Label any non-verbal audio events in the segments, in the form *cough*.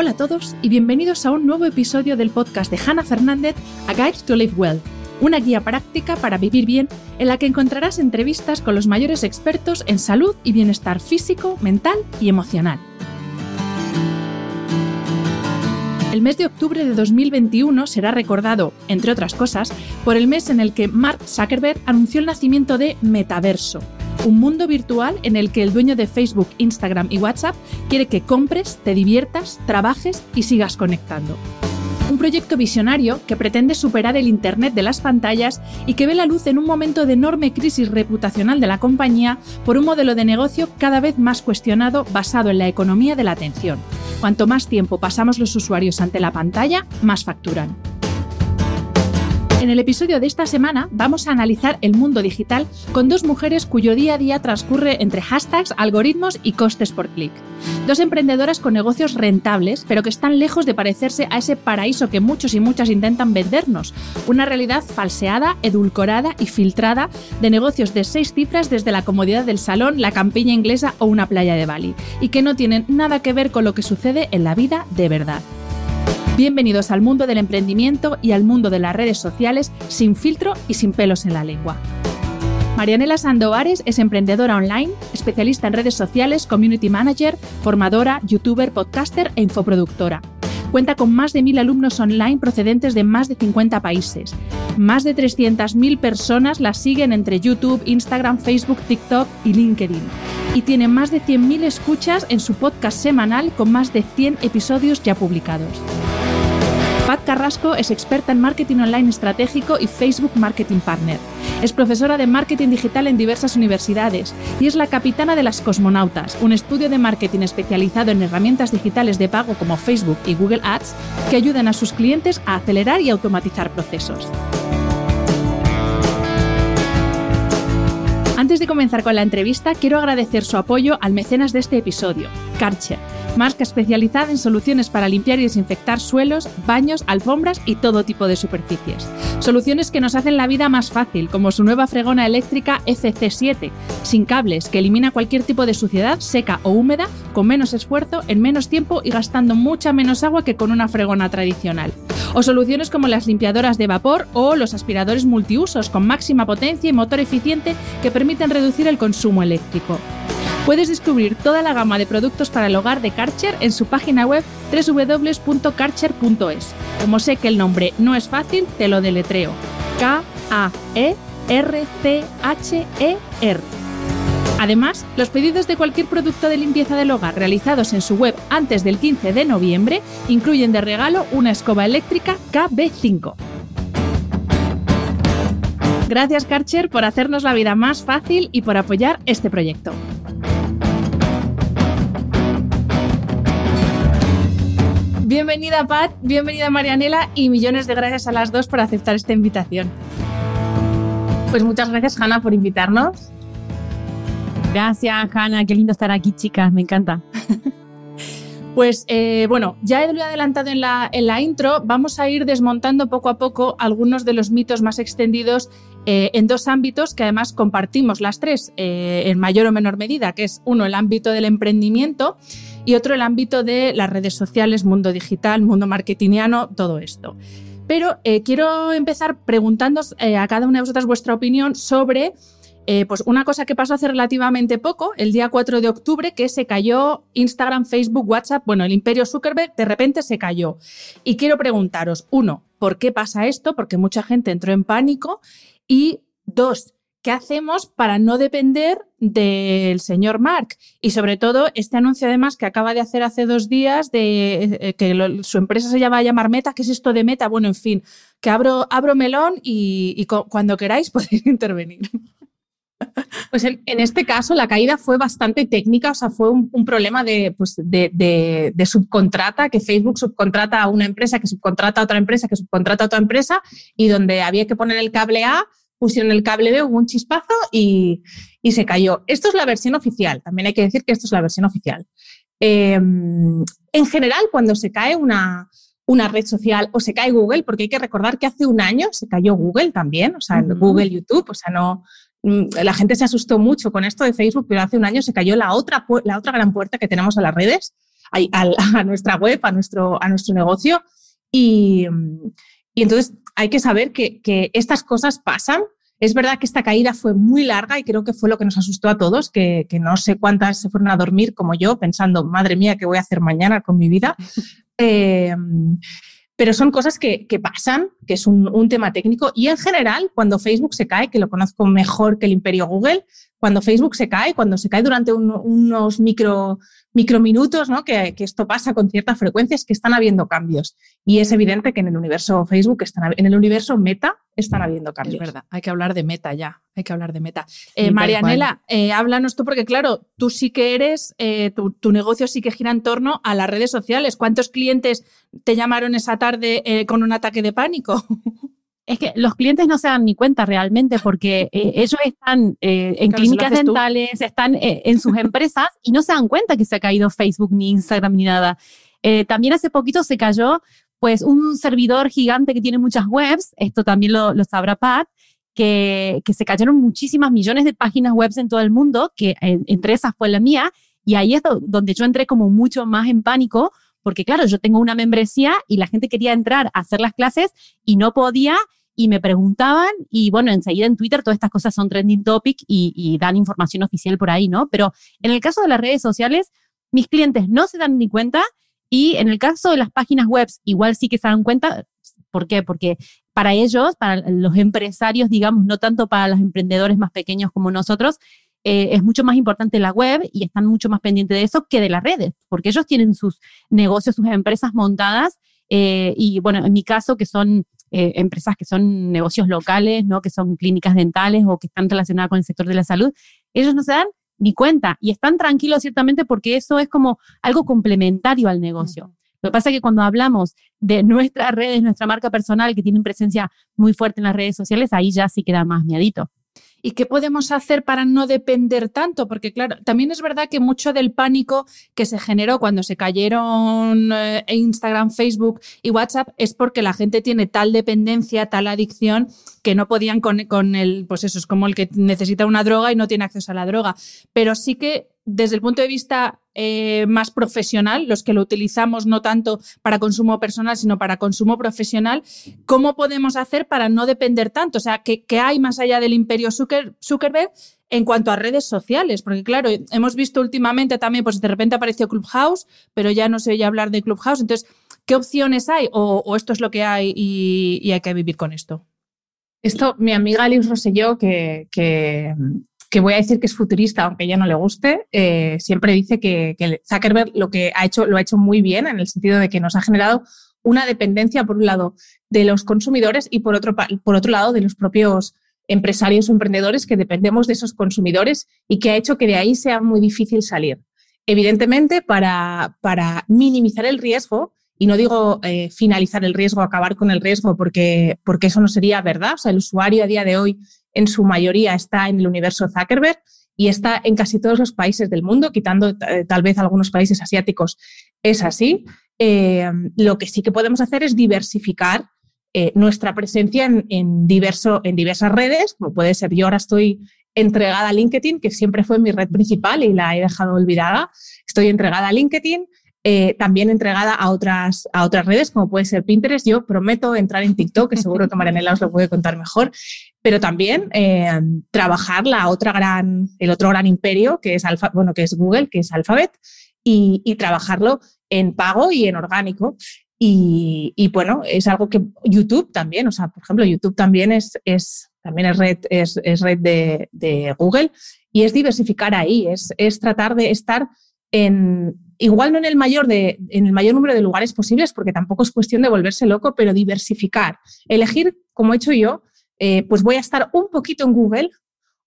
Hola a todos y bienvenidos a un nuevo episodio del podcast de Hannah Fernández, A Guide to Live Well, una guía práctica para vivir bien en la que encontrarás entrevistas con los mayores expertos en salud y bienestar físico, mental y emocional. El mes de octubre de 2021 será recordado, entre otras cosas, por el mes en el que Mark Zuckerberg anunció el nacimiento de Metaverso, un mundo virtual en el que el dueño de Facebook, Instagram y WhatsApp quiere que compres, te diviertas, trabajes y sigas conectando. Un proyecto visionario que pretende superar el Internet de las pantallas y que ve la luz en un momento de enorme crisis reputacional de la compañía por un modelo de negocio cada vez más cuestionado basado en la economía de la atención. Cuanto más tiempo pasamos los usuarios ante la pantalla, más facturan. En el episodio de esta semana vamos a analizar el mundo digital con dos mujeres cuyo día a día transcurre entre hashtags, algoritmos y costes por clic. Dos emprendedoras con negocios rentables, pero que están lejos de parecerse a ese paraíso que muchos y muchas intentan vendernos. Una realidad falseada, edulcorada y filtrada de negocios de seis cifras desde la comodidad del salón, la campiña inglesa o una playa de Bali, y que no tienen nada que ver con lo que sucede en la vida de verdad. Bienvenidos al mundo del emprendimiento y al mundo de las redes sociales sin filtro y sin pelos en la lengua. Marianela Sandovares es emprendedora online, especialista en redes sociales, community manager, formadora, youtuber, podcaster e infoproductora. Cuenta con más de 1.000 alumnos online procedentes de más de 50 países. Más de 300.000 personas la siguen entre YouTube, Instagram, Facebook, TikTok y LinkedIn. Y tiene más de 100.000 escuchas en su podcast semanal con más de 100 episodios ya publicados. Pat Carrasco es experta en marketing online estratégico y Facebook Marketing Partner. Es profesora de marketing digital en diversas universidades y es la capitana de las Cosmonautas, un estudio de marketing especializado en herramientas digitales de pago como Facebook y Google Ads que ayudan a sus clientes a acelerar y automatizar procesos. Antes de comenzar con la entrevista, quiero agradecer su apoyo al mecenas de este episodio, Karcher marca especializada en soluciones para limpiar y desinfectar suelos, baños, alfombras y todo tipo de superficies. Soluciones que nos hacen la vida más fácil, como su nueva fregona eléctrica FC7, sin cables, que elimina cualquier tipo de suciedad seca o húmeda con menos esfuerzo, en menos tiempo y gastando mucha menos agua que con una fregona tradicional. O soluciones como las limpiadoras de vapor o los aspiradores multiusos con máxima potencia y motor eficiente que permiten reducir el consumo eléctrico. Puedes descubrir toda la gama de productos para el hogar de Karcher en su página web www.karcher.es. Como sé que el nombre no es fácil, te lo deletreo. K-A-E-R-C-H-E-R. Además, los pedidos de cualquier producto de limpieza del hogar realizados en su web antes del 15 de noviembre incluyen de regalo una escoba eléctrica KB5. Gracias Karcher por hacernos la vida más fácil y por apoyar este proyecto. Bienvenida Pat, bienvenida Marianela y millones de gracias a las dos por aceptar esta invitación. Pues muchas gracias Hanna por invitarnos. Gracias Hanna, qué lindo estar aquí chicas, me encanta. *laughs* Pues eh, bueno, ya lo he adelantado en la, en la, intro, vamos a ir desmontando poco a poco algunos de los mitos más extendidos eh, en dos ámbitos que además compartimos las tres eh, en mayor o menor medida, que es uno el ámbito del emprendimiento y otro el ámbito de las redes sociales, mundo digital, mundo marketingiano, todo esto. Pero eh, quiero empezar preguntando eh, a cada una de vosotras vuestra opinión sobre eh, pues una cosa que pasó hace relativamente poco, el día 4 de octubre, que se cayó Instagram, Facebook, WhatsApp, bueno, el imperio Zuckerberg de repente se cayó. Y quiero preguntaros, uno, ¿por qué pasa esto? Porque mucha gente entró en pánico. Y dos, ¿qué hacemos para no depender del señor Mark? Y sobre todo, este anuncio además que acaba de hacer hace dos días de eh, que su empresa se llama a llamar Meta, ¿qué es esto de Meta? Bueno, en fin, que abro, abro melón y, cuando queráis *laughs* podéis intervenir. Pues en, este caso la caída fue bastante técnica, o sea, fue un, problema pues, de, subcontrata, que Facebook subcontrata a una empresa, que subcontrata a otra empresa, que subcontrata a otra empresa, y donde había que poner el cable A, pusieron el cable B, hubo un chispazo y, y se cayó. Esto es la versión oficial, también hay que decir que esto es la versión oficial. Em, en general, cuando se cae una, una red social o se cae Google, porque hay que recordar que hace un año se cayó Google también, o sea, Google, YouTube, o sea, no, mm, la gente se asustó mucho con esto de Facebook, pero hace un año se cayó la otra, la otra gran puerta que tenemos a las redes, a, *laughs* a, nuestra web, a nuestro, a nuestro negocio. Y, y entonces hay que saber que, que, estas cosas pasan. Es verdad que esta caída fue muy larga y creo que fue lo que nos asustó a todos, que, que no sé cuántas se fueron a dormir como yo, pensando, madre mía, ¿qué voy a hacer mañana con mi vida? *laughs* Eh, pero son cosas que, pasan, que es un, tema técnico. Y en general, cuando Facebook se cae, que lo conozco mejor que el imperio Google, cuando Facebook se cae, cuando se cae durante unos micro microminutos, ¿no? Que, esto pasa con cierta frecuencia, es que están habiendo cambios. Y es evidente que en el universo Facebook, están, en el universo Meta, están habiendo cambios. Es verdad, hay que hablar de Meta ya, hay que hablar de Meta. Eh, Marianela, eh, háblanos tú, porque claro, tú sí que eres, eh, tu, tu, negocio sí que gira en torno a las redes sociales. ¿Cuántos clientes te llamaron esa tarde con un ataque de pánico? *laughs* es que los clientes no se dan ni cuenta realmente porque eh, ellos están eh, en clínicas dentales, están eh, en sus empresas y no se dan cuenta que se ha caído Facebook ni Instagram ni nada. también hace poquito se cayó pues un servidor gigante que tiene muchas webs, esto también lo, sabrá Pat, que, que, se cayeron muchísimas millones de páginas web en todo el mundo, que entre esas fue la mía, y ahí es donde yo entré como mucho más en pánico, porque claro, yo tengo una membresía y la gente quería entrar a hacer las clases y no podía y me preguntaban y bueno, enseguida en Twitter todas estas cosas son trending topic y, dan información oficial por ahí, ¿no? Pero en el caso de las redes sociales, mis clientes no se dan ni cuenta y en el caso de las páginas web, igual sí que se dan cuenta. ¿Por qué? Porque para ellos, para los empresarios, digamos, no tanto para los emprendedores más pequeños como nosotros, eh, es mucho más importante la web y están mucho más pendientes de eso que de las redes, porque ellos tienen sus negocios, sus empresas montadas eh, y bueno, en mi caso, que son eh, empresas que son negocios locales, ¿no? que son clínicas dentales o que están relacionadas con el sector de la salud, ellos no se dan ni cuenta y están tranquilos ciertamente porque eso es como algo complementario al negocio. Lo que pasa es que cuando hablamos de nuestras redes, nuestra marca personal que tienen presencia muy fuerte en las redes sociales, ahí ya sí queda más miedito. ¿Y qué podemos hacer para no depender tanto? Porque claro, también es verdad que mucho del pánico que se generó cuando se cayeron eh, Instagram, Facebook y WhatsApp es porque la gente tiene tal dependencia, tal adicción que no podían con, con el, pues eso es como el que necesita una droga y no tiene acceso a la droga. Pero sí que desde el punto de vista eh, más profesional, los que lo utilizamos no tanto para consumo personal, sino para consumo profesional, ¿cómo podemos hacer para no depender tanto? O sea, ¿qué, hay más allá del imperio Zuckerberg en cuanto a redes sociales? Porque claro, hemos visto últimamente también, pues de repente apareció Clubhouse, pero ya no se oye hablar de Clubhouse. Entonces, ¿qué opciones hay? ¿O, esto es lo que hay y, hay que vivir con esto? Esto, mi amiga Alice Rosselló, que que voy a decir que es futurista, aunque ella no le guste, eh, siempre dice que, Zuckerberg lo que ha hecho lo ha hecho muy bien en el sentido de que nos ha generado una dependencia, por un lado, de los consumidores y por otro, por otro lado, de los propios empresarios o emprendedores que dependemos de esos consumidores y que ha hecho que de ahí sea muy difícil salir. Evidentemente, para, para minimizar el riesgo, y no digo eh, finalizar el riesgo, acabar con el riesgo, porque, porque eso no sería verdad. O sea, el usuario a día de hoy en su mayoría está en el universo Zuckerberg y está en casi todos los países del mundo, quitando eh, tal vez algunos países asiáticos. Es así. Eh, lo que sí que podemos hacer es diversificar eh, nuestra presencia en, en diversas redes, como puede ser yo ahora estoy entregada a LinkedIn, que siempre fue mi red principal y la he dejado olvidada. Estoy entregada a LinkedIn, también entregada a otras, a otras redes, como puede ser Pinterest. Yo prometo entrar en TikTok, que seguro que Marianela os lo puede contar mejor pero también eh, trabajar la otra gran, el otro gran imperio que es, Alfa, bueno, que es Google, que es Alphabet, y, y trabajarlo en pago y en orgánico. Y, y, bueno, es algo que YouTube también, o sea, por ejemplo, YouTube también es, es también es red, es, es red de, de, Google y es diversificar ahí, es, es tratar de estar en, igual no en el, mayor de, en el mayor número de lugares posibles, porque tampoco es cuestión de volverse loco, pero diversificar, elegir, como he hecho yo, eh, pues voy a estar un poquito en Google,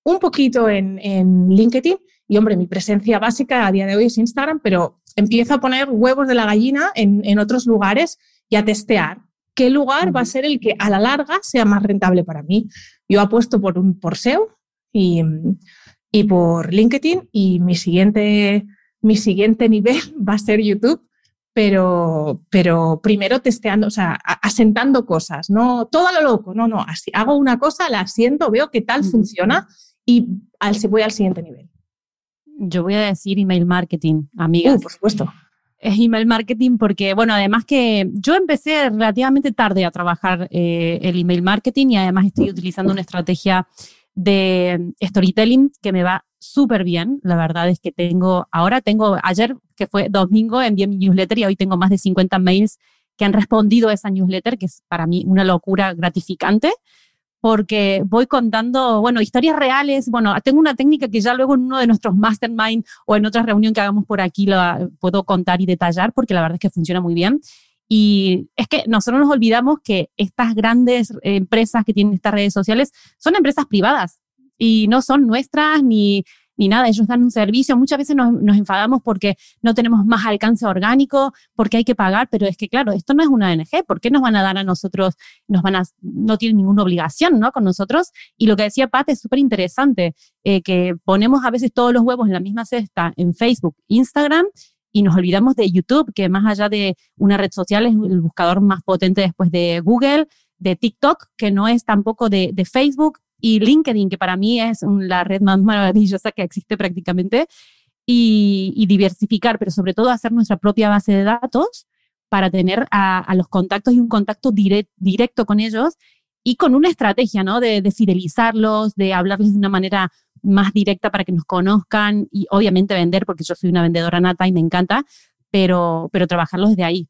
un poquito en, LinkedIn y, hombre, mi presencia básica a día de hoy es Instagram, pero empiezo a poner huevos de la gallina en, otros lugares y a testear qué lugar va a ser el que a la larga sea más rentable para mí. Yo apuesto por un por SEO y, y por LinkedIn y mi siguiente, mi siguiente nivel *laughs* va a ser YouTube pero, pero primero testeando, o sea, asentando cosas, no todo a lo loco, no, no, así, hago una cosa, la asiento, veo qué tal funciona y al, voy al siguiente nivel. Yo voy a decir email marketing, amigas. Uh, por supuesto. Es email marketing porque, bueno, además que yo empecé relativamente tarde a trabajar eh, el email marketing y además estoy utilizando una estrategia de storytelling que me va súper bien. La verdad es que tengo, ahora tengo, ayer que fue domingo, envié mi newsletter y hoy tengo más de 50 mails que han respondido a esa newsletter, que es para mí una locura gratificante, porque voy contando, bueno, historias reales. Bueno, tengo una técnica que ya luego en uno de nuestros mastermind o en otra reunión que hagamos por aquí la puedo contar y detallar, porque la verdad es que funciona muy bien. Y es que nosotros nos olvidamos que estas grandes empresas que tienen estas redes sociales son empresas privadas y no son nuestras ni, ni nada, ellos dan un servicio. Muchas veces nos, nos, enfadamos porque no tenemos más alcance orgánico, porque hay que pagar, pero es que claro, esto no es una ONG, ¿por qué nos van a dar a nosotros, nos van a, no tienen ninguna obligación, ¿no? Con nosotros. Y lo que decía Pat es súper interesante, eh, que ponemos a veces todos los huevos en la misma cesta en Facebook, Instagram, y nos olvidamos de YouTube, que más allá de una red social es el buscador más potente después de Google, de TikTok, que no es tampoco de, de Facebook, y LinkedIn, que para mí es la red más maravillosa que existe prácticamente, y, diversificar, pero sobre todo hacer nuestra propia base de datos para tener a, los contactos y un contacto directo con ellos y con una estrategia, ¿no? De, de, fidelizarlos, de hablarles de una manera más directa para que nos conozcan y obviamente vender, porque yo soy una vendedora nata y me encanta, pero, pero trabajarlos desde ahí.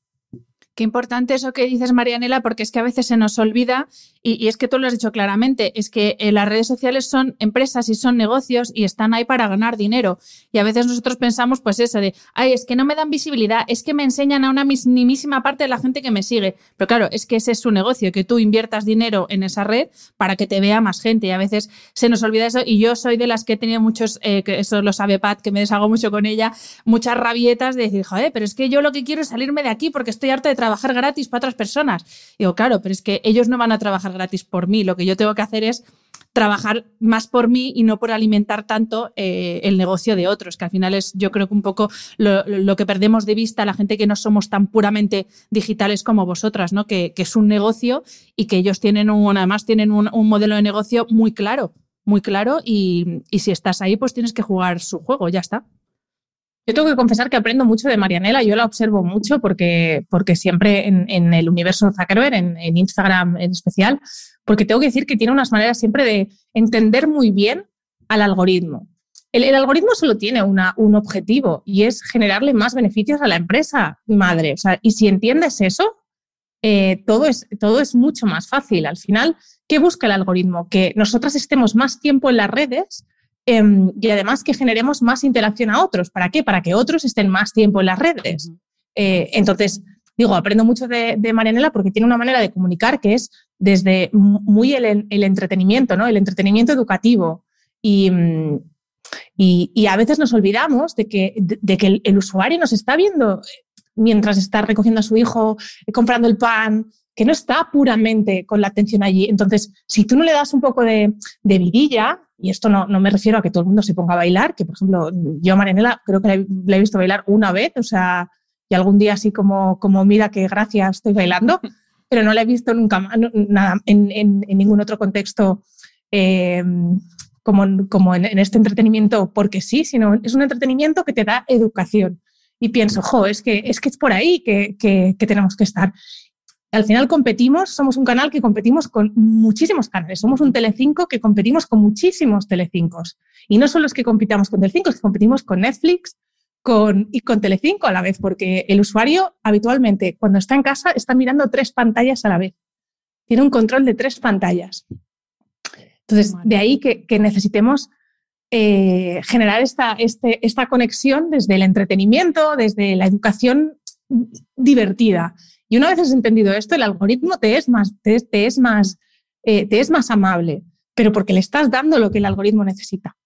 Qué importante eso que dices, Marianela, porque es que a veces se nos olvida, y, es que tú lo has dicho claramente, es que eh, las redes sociales son empresas y son negocios y están ahí para ganar dinero. Y a veces nosotros pensamos, pues eso, de, ay, es que no me dan visibilidad, es que me enseñan a una minimísima parte de la gente que me sigue. Pero claro, es que ese es su negocio, que tú inviertas dinero en esa red para que te vea más gente. Y a veces se nos olvida eso. Y yo soy de las que he tenido muchos, eh, que eso lo sabe Pat, que me deshago mucho con ella, muchas rabietas de decir, joder, pero es que yo lo que quiero es salirme de aquí porque estoy harta de trabajar gratis para otras personas. digo, claro, pero es que ellos no van a trabajar gratis por mí. Lo que yo tengo que hacer es trabajar más por mí y no por alimentar tanto eh, el negocio de otros, que al final es yo creo que un poco lo, que perdemos de vista la gente que no somos tan puramente digitales como vosotras, ¿no? Que, es un negocio y que ellos tienen un, además tienen un, modelo de negocio muy claro, muy claro y, y si estás ahí pues tienes que jugar su juego, ya está. Yo tengo que confesar que aprendo mucho de Marianela, yo la observo mucho porque, porque siempre en, el universo Zuckerberg, en, Instagram en especial, porque tengo que decir que tiene unas maneras siempre de entender muy bien al algoritmo. El, algoritmo solo tiene una, un objetivo y es generarle más beneficios a la empresa madre. O sea, y si entiendes eso, eh, todo, es, todo es mucho más fácil. Al final, ¿qué busca el algoritmo? Que nosotras estemos más tiempo en las redes Em, y además que generemos más interacción a otros. ¿Para qué? Para que otros estén más tiempo en las redes. Eh, entonces, digo, aprendo mucho de, de, Marianela porque tiene una manera de comunicar que es desde muy el, entretenimiento, ¿no? El entretenimiento educativo. Y, y, a veces nos olvidamos de que, de, que el, usuario nos está viendo mientras está recogiendo a su hijo, comprando el pan, que no está puramente con la atención allí. Entonces, si tú no le das un poco de, de vidilla, y esto no, no, me refiero a que todo el mundo se ponga a bailar, que por ejemplo, yo a Marianela creo que la he, visto bailar una vez, o sea, y algún día así como, como mira qué gracia estoy bailando, *laughs* pero no la he visto nunca nada, en, en, ningún otro contexto eh, como, como en, este entretenimiento porque sí, sino es un entretenimiento que te da educación. Y pienso, jo, es que es, que es por ahí que, que, que tenemos que estar al final competimos, somos un canal que competimos con muchísimos canales, somos un Telecinco que competimos con muchísimos Telecincos. Y no solo es que compitamos con Telecinco, es que competimos con Netflix con, y con Telecinco a la vez, porque el usuario habitualmente cuando está en casa está mirando tres pantallas a la vez. Tiene un control de tres pantallas. Entonces, de ahí que, necesitemos eh, generar esta, este, esta conexión desde el entretenimiento, desde la educación divertida. Y una vez has entendido esto, el algoritmo te es más, te, es más, eh, te es más amable. pero porque le estás dando lo que el algoritmo necesita.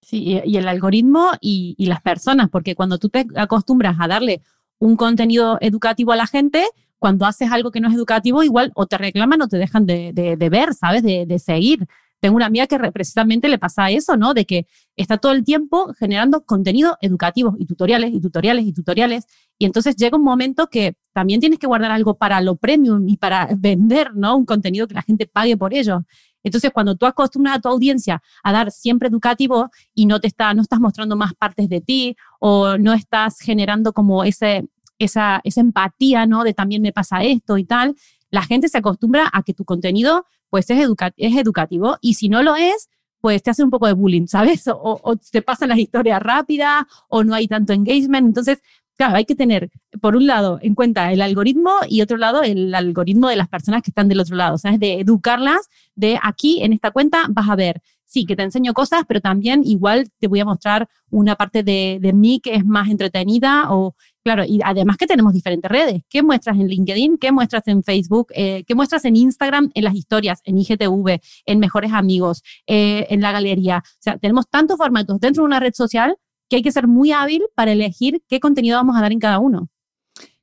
Sí, y el algoritmo y, las personas, porque cuando tú te acostumbras a darle un contenido educativo a la gente, cuando haces algo que no es educativo, igual o te reclaman o te dejan de, de, ver, ¿sabes? De, de, seguir. Tengo una amiga que precisamente le pasa eso, ¿no? De que está todo el tiempo generando contenido educativo y tutoriales y tutoriales y tutoriales. Y entonces llega un momento que también tienes que guardar algo para lo premium y para *laughs* vender, ¿no? Un contenido que la gente pague por ello. Entonces, cuando tú acostumbras a tu audiencia a dar siempre educativo y no te está, no estás mostrando más partes de ti o no estás generando como ese, esa, esa empatía, ¿no? De también me pasa esto y tal, la gente se acostumbra a que tu contenido pues es, es educativo y si no lo es, pues te hace un poco de bullying, ¿sabes? O, o, te pasan las historias rápidas o no hay tanto engagement. Entonces, claro, hay que tener, por un lado, en cuenta el algoritmo y otro lado, el algoritmo de las personas que están del otro lado, ¿sabes? De educarlas, de aquí en esta cuenta vas a ver, sí, que te enseño cosas, pero también igual te voy a mostrar una parte de, de mí que es más entretenida o, claro, y además que tenemos diferentes redes. ¿Qué muestras en LinkedIn? ¿Qué muestras en Facebook? Eh, ¿Qué muestras en Instagram? En las historias, en IGTV, en Mejores Amigos, eh, en la galería. O sea, tenemos tantos formatos dentro de una red social que hay que ser muy hábil para elegir qué contenido vamos a dar en cada uno.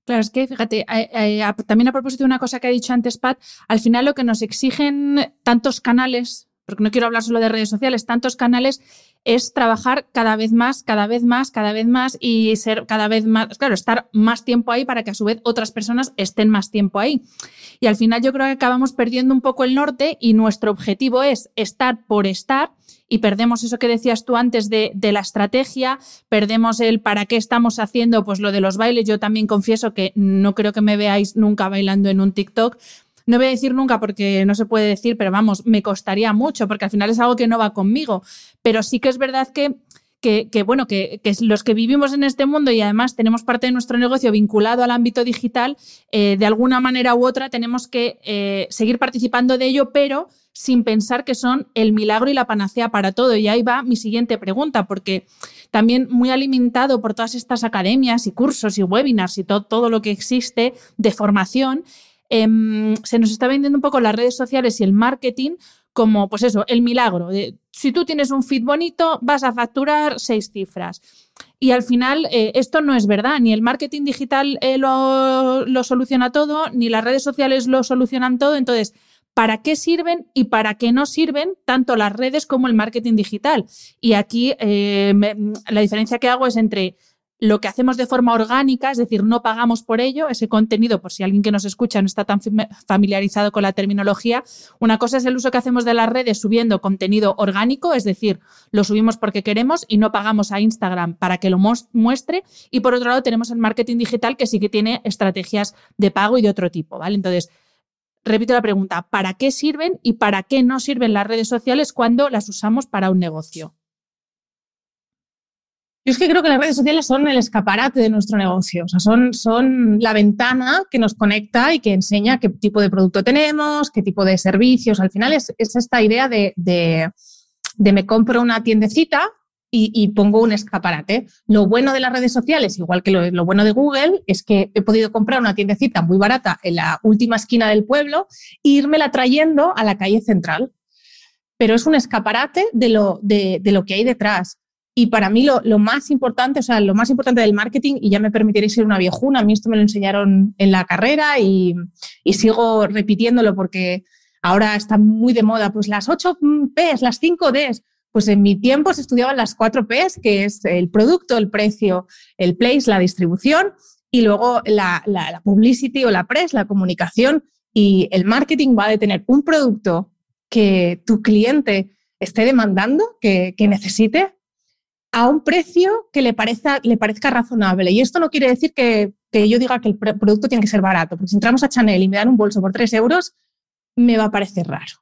Claro, es que fíjate, también a propósito de una cosa que ha dicho antes Pat, al final lo que nos exigen tantos canales, porque no quiero hablar solo de redes sociales, tantos canales es trabajar cada vez más, cada vez más, cada vez más y ser cada vez más, claro, estar más tiempo ahí para que a su vez otras personas estén más tiempo ahí. Y al final yo creo que acabamos perdiendo un poco el norte y nuestro objetivo es estar por estar y perdemos eso que decías tú antes de, la estrategia, perdemos el para qué estamos haciendo, pues lo de los bailes. Yo también confieso que no creo que me veáis nunca bailando en un TikTok. No voy a decir nunca porque no se puede decir, pero vamos, me costaría mucho porque al final es algo que no va conmigo. Pero sí que es verdad que que, bueno, que, los que vivimos en este mundo y además tenemos parte de nuestro negocio vinculado al ámbito digital, eh, de alguna manera u otra tenemos que eh, seguir participando de ello, pero sin pensar que son el milagro y la panacea para todo. Y ahí va mi siguiente pregunta, porque también muy alimentado por todas estas academias y cursos y webinars y todo, lo que existe de formación, em, se nos está vendiendo un poco las redes sociales y el marketing como, pues eso, el milagro. Si tú tienes un feed bonito, vas a facturar seis cifras. Y al final eh, esto no es verdad, ni el marketing digital eh, lo, lo, soluciona todo, ni las redes sociales lo solucionan todo. Entonces, ¿para qué sirven y para qué no sirven tanto las redes como el marketing digital? Y aquí eh, la diferencia que hago es entre lo que hacemos de forma orgánica, es decir, no pagamos por ello, ese contenido, por si alguien que nos escucha no está tan familiarizado con la terminología, una cosa es el uso que hacemos de las redes subiendo contenido orgánico, es decir, lo subimos porque queremos y no pagamos a Instagram para que lo muestre, y por otro lado tenemos el marketing digital que sí que tiene estrategias de pago y de otro tipo, ¿vale? Entonces, repito la pregunta, ¿para qué sirven y para qué no sirven las redes sociales cuando las usamos para un negocio? Yo es que creo que las redes sociales son el escaparate de nuestro negocio, o sea, son, son la ventana que nos conecta y que enseña qué tipo de producto tenemos, qué tipo de servicios. Al final es, esta idea de, de, me compro una tiendecita y, pongo un escaparate. Lo bueno de las redes sociales, igual que lo, bueno de Google, es que he podido comprar una tiendecita muy barata en la última esquina del pueblo e irmela trayendo a la calle central. Pero es un escaparate de lo, de, lo que hay detrás. Y para mí lo, lo, más importante, o sea, lo más importante del marketing, y ya me permitiréis ser una viejuna, a mí esto me lo enseñaron en la carrera y, y sigo repitiéndolo porque ahora está muy de moda, pues las 8 Ps, las 5 Ds. Pues en mi tiempo se estudiaban las 4 Ps, que es el producto, el precio, el place, la distribución, y luego la, publicity o la press, la comunicación. Y el marketing va a tener un producto que tu cliente esté demandando, que, que necesite, a un precio que le parezca, le parezca razonable. Y esto no quiere decir que, yo diga que el producto tiene que ser barato, porque si entramos a Chanel y me dan un bolso por 3 euros, me va a parecer raro.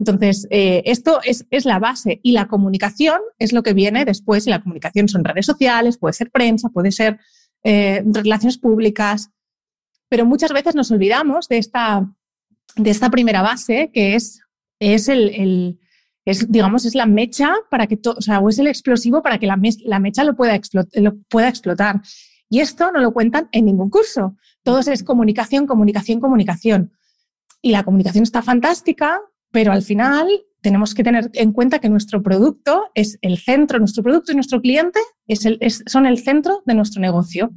Entonces, eh, esto es, la base y la comunicación es lo que viene después. Y la comunicación son redes sociales, puede ser prensa, puede ser eh, relaciones públicas, pero muchas veces nos olvidamos de esta, de esta primera base que es, es el es, digamos, es la mecha para que todo, o sea, es el explosivo para que la, la mecha lo pueda, lo pueda explotar. Y esto no lo cuentan en ningún curso. Todo es comunicación, comunicación, comunicación. Y la comunicación está fantástica, pero al final tenemos que tener en cuenta que nuestro producto es el centro, nuestro producto y nuestro cliente es el, son el centro de nuestro negocio.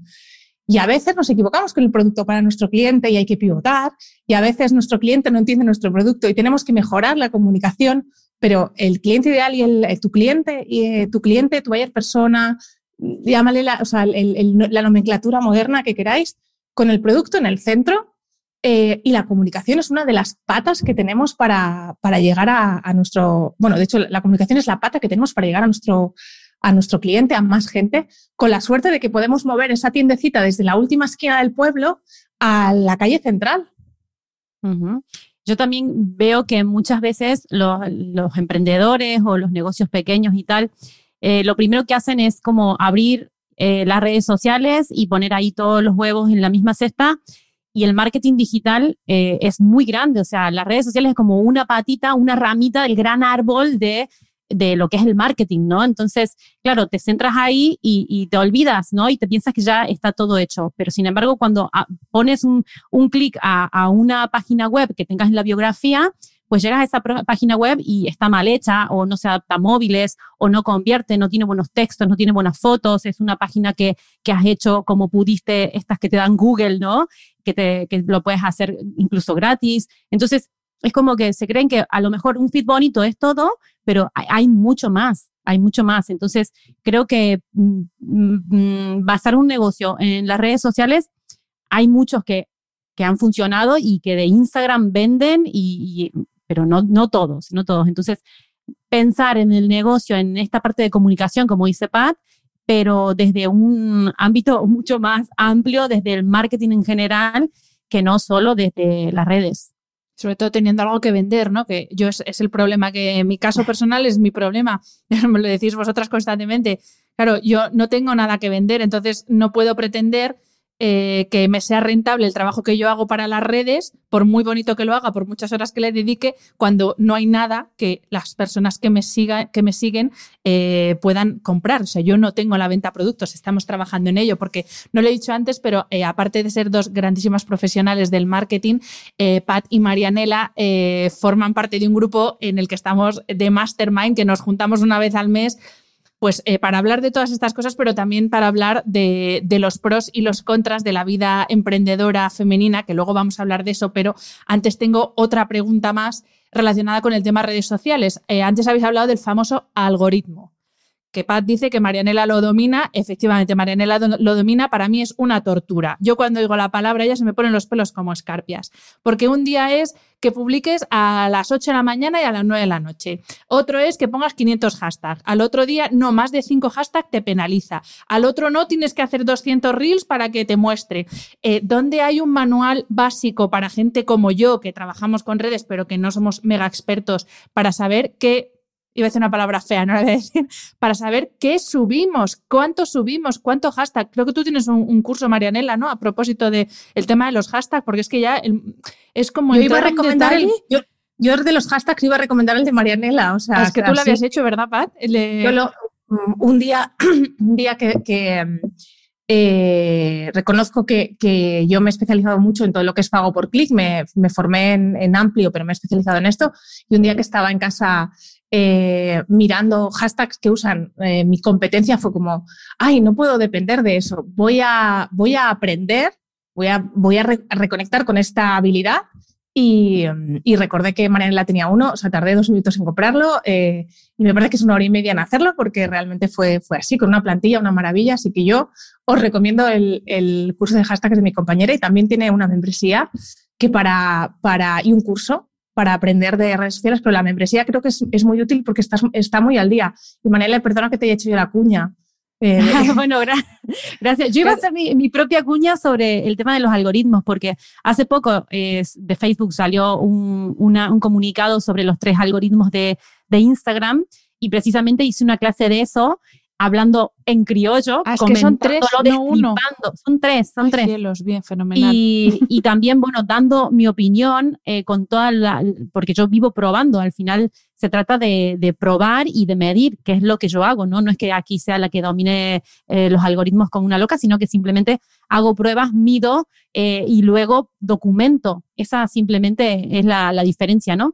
Y a veces nos equivocamos con el producto para nuestro cliente y hay que pivotar, y a veces nuestro cliente no entiende nuestro producto y tenemos que mejorar la comunicación, pero el cliente ideal y el, eh, tu cliente, eh, tu cliente, tu buyer persona, llámale la, o sea, la nomenclatura moderna que queráis, con el producto en el centro eh, y la comunicación es una de las patas que tenemos para, para llegar a, nuestro, bueno, de hecho la comunicación es la pata que tenemos para llegar a nuestro, a nuestro cliente, a más gente, con la suerte de que podemos mover esa tiendecita desde la última esquina del pueblo a la calle central. Yo también veo que muchas veces los, los emprendedores o los negocios pequeños y tal, eh, lo primero que hacen es como abrir eh, las redes sociales y poner ahí todos los huevos en la misma cesta. Y el marketing digital eh, es muy grande, o sea, las redes sociales es como una patita, una ramita del gran árbol de de lo que es el marketing, ¿no? Entonces, claro, te centras ahí y, te olvidas, ¿no? Y te piensas que ya está todo hecho. Pero sin embargo, cuando ah, pones un, clic a, una página web que tengas en la biografía, pues llegas a esa página web y está mal hecha o no se adapta a móviles o no convierte, no tiene buenos textos, no tiene buenas fotos, es una página que, has hecho como pudiste, estas que te dan Google, ¿no? Que, te, que lo puedes hacer incluso gratis. Entonces, es como que se creen que a lo mejor un feed bonito es todo, pero hay, mucho más, hay mucho más. Entonces, creo que mm, mm, basar un negocio en las redes sociales, hay muchos que, que han funcionado y que de Instagram venden, y, pero no, no todos, no todos. Entonces, pensar en el negocio, en esta parte de comunicación, como dice Pat, pero desde un ámbito *laughs* mucho más amplio, desde el marketing en general, que no solo desde las redes sobre todo teniendo algo que vender, ¿no? Que yo es, el problema, que en mi caso personal es mi problema, *laughs* me lo decís vosotras constantemente. Claro, yo no tengo nada que vender, entonces no puedo pretender eh, que me sea rentable el trabajo que yo hago para las redes, por muy bonito que lo haga, por muchas horas que le dedique, cuando no hay nada que las personas que me, siga, que me siguen eh, puedan comprar. O sea, yo no tengo la venta de productos, estamos trabajando en ello, porque no lo he dicho antes, pero eh, aparte de ser dos grandísimas profesionales del marketing, Pat y Marianela forman parte de un grupo en el que estamos de Mastermind, que nos juntamos una vez al mes pues eh, para hablar de todas estas cosas, pero también para hablar de, los pros y los contras de la vida emprendedora femenina, que luego vamos a hablar de eso, pero antes tengo otra pregunta más relacionada con el tema redes sociales. Eh, antes habéis hablado del famoso algoritmo que Pat dice que Marianela lo domina, efectivamente, Marianela lo domina, para mí es una tortura. Yo cuando digo la palabra ya se me ponen los pelos como escarpias, porque un día es que publiques a las 8 de la mañana y a las 9 de la noche. Otro es que pongas 500 hashtags. Al otro día, no, más de 5 hashtags te penaliza. Al otro no, tienes que hacer 200 reels para que te muestre. Eh, ¿Dónde hay un manual básico para gente como yo, que trabajamos con redes, pero que no somos mega expertos, para saber qué iba a decir una palabra fea, no la voy a decir, *laughs* para saber qué subimos, cuánto subimos, cuánto hashtag. Creo que tú tienes un, curso, Marianela, ¿no? A propósito del el tema de los hashtags, porque es que ya es como... Yo iba a recomendar el, yo, yo, de los hashtags iba a recomendar el de Marianela, o sea... Ah, es que tú lo habías hecho, ¿verdad, Pat? Yo lo, mm, un día, *clears throat* un día que, eh, reconozco que, que, yo me he especializado mucho en todo lo que es pago por clic, me, me formé en, en, amplio, pero me he especializado en esto. Y un día que estaba en casa eh, mirando hashtags que usan eh, mi competencia fue como, ay, no puedo depender de eso, voy a, voy a aprender, voy a, voy a, reconectar con esta habilidad y, recordé que Marianela tenía uno, o sea, tardé dos minutos en comprarlo eh, y me parece que es una hora y media en hacerlo porque realmente fue, fue así, con una plantilla, una maravilla. Así que yo os recomiendo el, el curso de hashtags de mi compañera y también tiene una membresía que para, para, y un curso para aprender de redes sociales, pero la membresía creo que es, muy útil porque está, está muy al día. Y Manela, perdona que te haya hecho yo la cuña. Eh, *laughs* bueno, gracias. Yo iba a hacer mi, propia cuña sobre el tema de los algoritmos, porque hace poco de Facebook salió un, un, comunicado sobre los tres algoritmos de, de Instagram y precisamente hice una clase de eso hablando en criollo. Ah, es que son tres, no uno. Son tres, son tres. Cielos, bien, fenomenal. Y, y, *laughs* también, bueno, dando mi opinión eh, con toda la, porque yo vivo probando, al final se trata de, de, probar y de medir, qué es lo que yo hago, ¿no? No es que aquí sea la que domine eh, los algoritmos como una loca, sino que simplemente hago pruebas, mido eh, y luego documento. Esa simplemente es la, la diferencia, ¿no?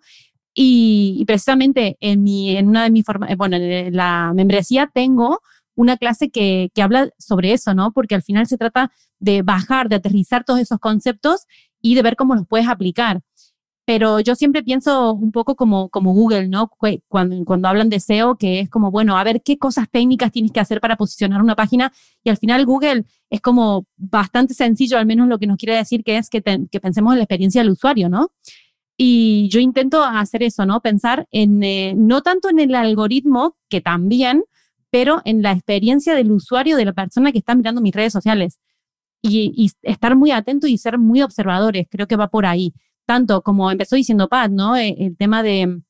Y, precisamente en, mi, en una de mis formas, bueno, en la membresía tengo una clase que, que habla sobre eso, ¿no? Porque al final se trata de bajar, de aterrizar todos esos conceptos y de ver cómo los puedes aplicar. Pero yo siempre pienso un poco como, como Google, ¿no? Cuando, cuando hablan de SEO, que es como, bueno, a ver qué cosas técnicas tienes que hacer para posicionar una página. Y al final Google es como bastante sencillo, al menos lo que nos quiere decir que es que, que pensemos en la experiencia del usuario, ¿no? Y yo intento hacer eso, ¿no? Pensar en, eh, no tanto en el algoritmo, que también, pero en la experiencia del usuario, de la persona que está mirando mis redes sociales. Y, estar muy atento y ser muy observadores, creo que va por ahí. Tanto como empezó diciendo Pat, ¿no? Eh, el, tema de,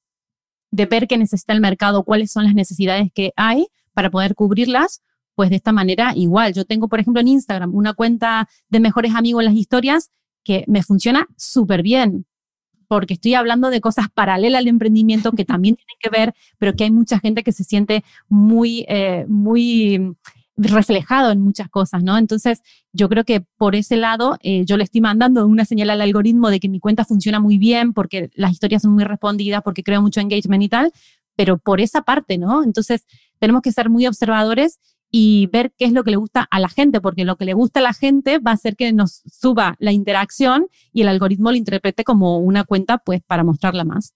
de ver qué necesita el mercado, cuáles son las necesidades que hay para poder cubrirlas, pues de esta manera igual. Yo tengo, por ejemplo, en Instagram una cuenta de mejores amigos en las historias que me funciona súper bien porque estoy hablando de cosas paralelas al emprendimiento que también tienen que ver, pero que hay mucha gente que se siente muy, eh, muy reflejado en muchas cosas, ¿no? Entonces, yo creo que por ese lado, eh, yo le estoy mandando una señal al algoritmo de que mi cuenta funciona muy bien, porque las historias son muy respondidas, porque creo mucho engagement y tal, pero por esa parte, ¿no? Entonces, tenemos que ser muy observadores y ver qué es lo que le gusta a la gente, porque lo que le gusta a la gente va a hacer que nos suba la interacción y el algoritmo lo interprete como una cuenta, pues para mostrarla más.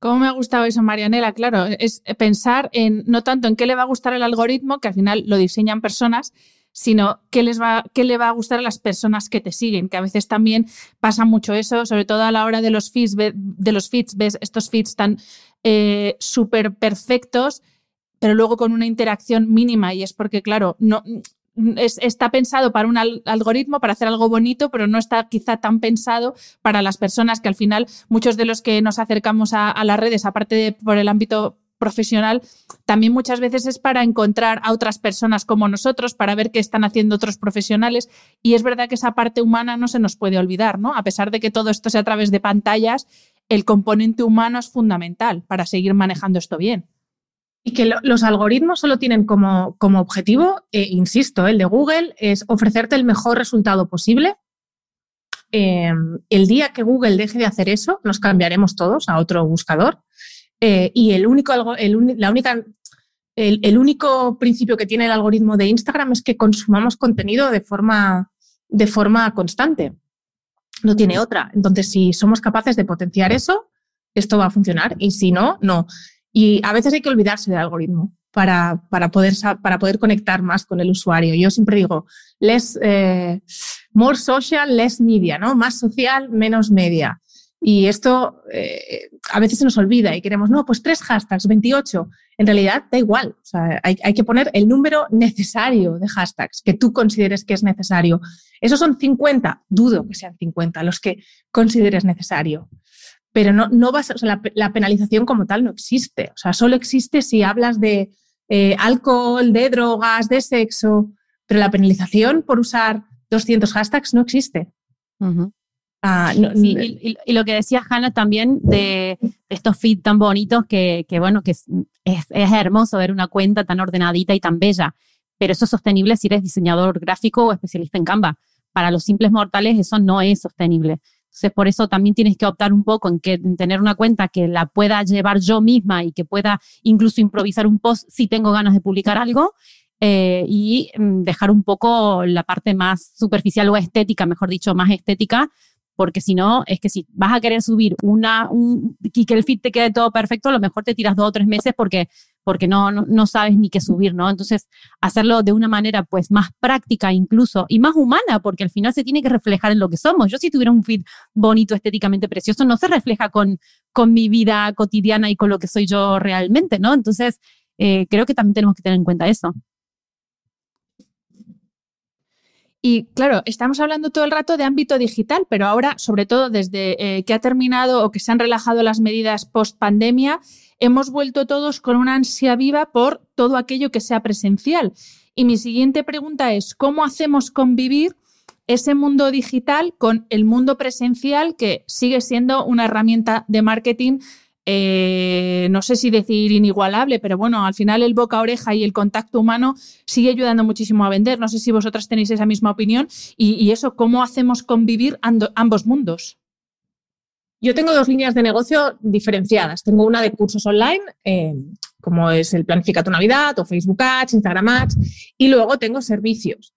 ¿Cómo me ha gustado eso, Marianela? Claro, es pensar en no tanto en qué le va a gustar el algoritmo, que al final lo diseñan personas, sino qué, les va, qué le va a gustar a las personas que te siguen, que a veces también pasa mucho eso, sobre todo a la hora de los feeds, de los ves estos feeds tan eh, súper perfectos pero luego con una interacción mínima y es porque, claro, no, está pensado para un algoritmo, para hacer algo bonito, pero no está quizá tan pensado para las personas que al final muchos de los que nos acercamos a, las redes, aparte de por el ámbito profesional, también muchas veces es para encontrar a otras personas como nosotros, para ver qué están haciendo otros profesionales. Y es verdad que esa parte humana no se nos puede olvidar, ¿no? A pesar de que todo esto sea a través de pantallas, el componente humano es fundamental para seguir manejando esto bien. Y que los algoritmos solo tienen como, como objetivo, eh, insisto, el de Google es ofrecerte el mejor resultado posible. Em, el día que Google deje de hacer eso, nos cambiaremos todos a otro buscador. Eh, y el único, el, la única, el, único principio que tiene el algoritmo de Instagram es que consumamos contenido de forma, de forma constante. No tiene otra. Entonces, si somos capaces de potenciar eso, esto va a funcionar. Y si no, no. Y a veces hay que olvidarse del algoritmo para, para, poder, para poder conectar más con el usuario. Yo siempre digo, less, eh, more social, less media, ¿no? Más social, menos media. Y esto eh, a veces se nos olvida y queremos, no, pues tres hashtags, 28. En realidad da igual. Hay, hay, que poner el número necesario de hashtags que tú consideres que es necesario. Esos son 50, dudo que sean 50 los que consideres necesario pero no, no vas, o sea, la, penalización como tal no existe. O sea, solo existe si hablas de eh, alcohol, de drogas, de sexo, pero la penalización por usar 200 hashtags no existe. Ah, y, lo que decía Hannah también de, estos feeds tan bonitos que, que bueno, que es, es, hermoso ver una cuenta tan ordenadita y tan bella, pero eso es sostenible si eres diseñador gráfico o especialista en Canva. Para los simples mortales eso no es sostenible. Entonces, por eso también tienes que optar un poco en, que, tener una cuenta que la pueda llevar yo misma y que pueda incluso improvisar un post si tengo ganas de publicar algo. Eh, y mm, dejar un poco la parte más superficial o estética, mejor dicho, más estética, porque si no, es que si vas a querer subir una, un, y que el feed te quede todo perfecto, a lo mejor te tiras dos o tres meses porque porque no, no, sabes ni qué subir, ¿no? Entonces, hacerlo de una manera pues más práctica incluso y más humana, porque al final se tiene que reflejar en lo que somos. Yo si tuviera un feed bonito, estéticamente precioso, no se refleja con, con mi vida cotidiana y con lo que soy yo realmente, ¿no? Entonces, eh, creo que también tenemos que tener en cuenta eso. Y claro, estamos hablando todo el rato de ámbito digital, pero ahora, sobre todo desde eh, que ha terminado o que se han relajado las medidas post pandemia, hemos vuelto todos con una ansia viva por todo aquello que sea presencial. Y mi siguiente pregunta es, ¿cómo hacemos convivir ese mundo digital con el mundo presencial que sigue siendo una herramienta de marketing? Eh, no sé si decir inigualable, pero bueno, al final el boca a oreja y el contacto humano sigue ayudando muchísimo a vender. No sé si vosotras tenéis esa misma opinión y, eso, ¿cómo hacemos convivir ambos mundos? Yo tengo dos líneas de negocio diferenciadas. Tengo una de cursos online, eh, como es el Planifica tu Navidad o Facebook Ads, Instagram Ads, y luego tengo servicios.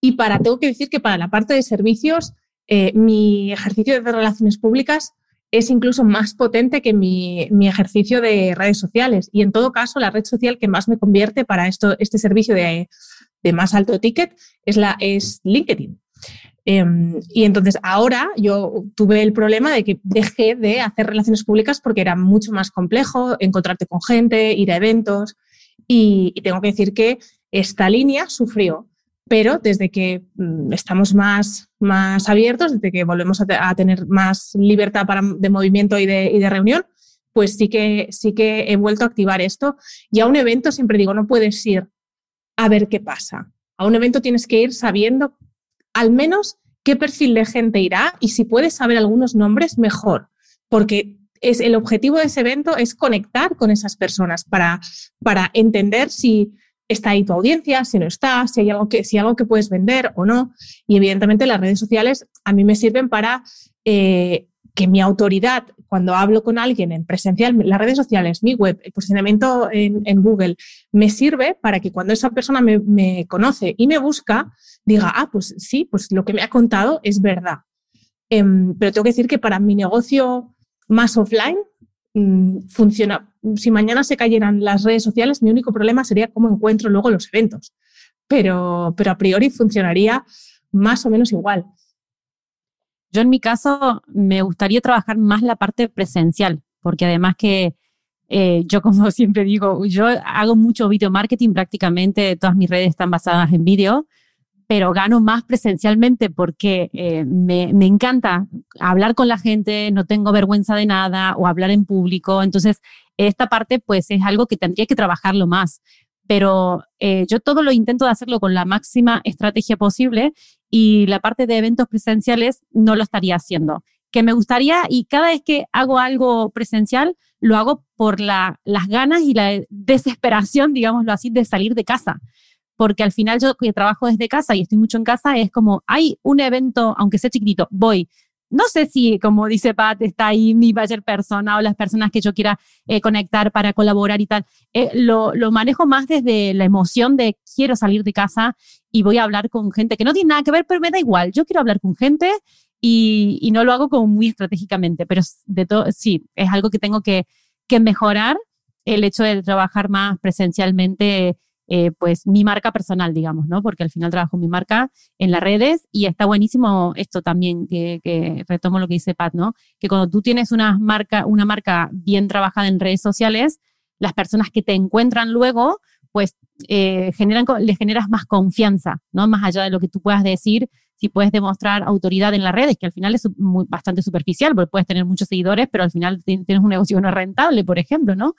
Y para, tengo que decir que para la parte de servicios, eh, mi ejercicio de relaciones públicas es incluso más potente que mi, ejercicio de redes sociales. Y en todo caso, la red social que más me convierte para esto, este servicio de, de más alto ticket es, la, es LinkedIn. Em, y entonces ahora yo tuve el problema de que dejé de hacer relaciones públicas porque era mucho más complejo encontrarte con gente, ir a eventos y, tengo que decir que esta línea sufrió, pero desde que mm, estamos más, más abiertos, desde que volvemos a, tener más libertad para, de movimiento y de, y de reunión, pues sí que, sí que he vuelto a activar esto. Y a un evento siempre digo, no puedes ir a ver qué pasa. A un evento tienes que ir sabiendo al menos qué perfil de gente irá y si puedes saber algunos nombres, mejor, porque es, el objetivo de ese evento es conectar con esas personas para, para entender si está ahí tu audiencia, si no está, si hay algo que, si algo que puedes vender o no. Y evidentemente las redes sociales a mí me sirven para eh, que mi autoridad, cuando hablo con alguien en presencial, las redes sociales, mi web, el posicionamiento en, Google, me sirve para que cuando esa persona me, conoce y me busca, diga, ah, pues sí, pues lo que me ha contado es verdad. Em, pero tengo que decir que para mi negocio más offline mm, funciona. Si mañana se cayeran las redes sociales, mi único problema sería cómo encuentro luego los eventos. Pero, pero a priori funcionaría más o menos igual. Yo en mi caso me gustaría trabajar más la parte presencial, porque además que eh, yo como *laughs* siempre digo, yo hago mucho video marketing, prácticamente todas mis redes están basadas en video, pero gano más presencialmente porque eh, me, encanta hablar con la gente, no tengo vergüenza de nada o hablar en público. Entonces, esta parte pues es algo que tendría que trabajarlo más. Pero eh, yo todo lo intento de hacerlo con la máxima estrategia posible y la parte de eventos presenciales no lo estaría haciendo. Que me gustaría y cada vez que hago algo presencial, lo hago por la, las ganas y la desesperación, *laughs* digámoslo así, de salir de casa. Porque al final yo que trabajo desde casa y estoy mucho en casa, es como, hay un evento, aunque sea chiquitito, voy, no sé si, como dice Pat, está ahí mi buyer persona o las personas que yo quiera eh, conectar para colaborar y tal. Eh, lo, manejo más desde la emoción de quiero salir de casa y voy a hablar con gente que no tiene nada que ver, pero me da igual. Yo quiero hablar con gente y, y no lo hago como muy estratégicamente, pero de todo, sí, es algo que tengo que, que mejorar el hecho de trabajar más presencialmente eh, pues mi marca personal, digamos, ¿no? Porque al final trabajo mi marca en las redes y está buenísimo esto también, que, retomo lo que dice Pat, ¿no? Que cuando tú tienes una marca, una marca bien trabajada en redes sociales, las personas que te encuentran luego, pues eh, generan, les generas más confianza, ¿no? Más allá de lo que tú puedas decir, si puedes demostrar autoridad en las redes, que al final es bastante superficial, porque puedes tener muchos seguidores, pero al final tienes un negocio no rentable, por ejemplo, ¿no?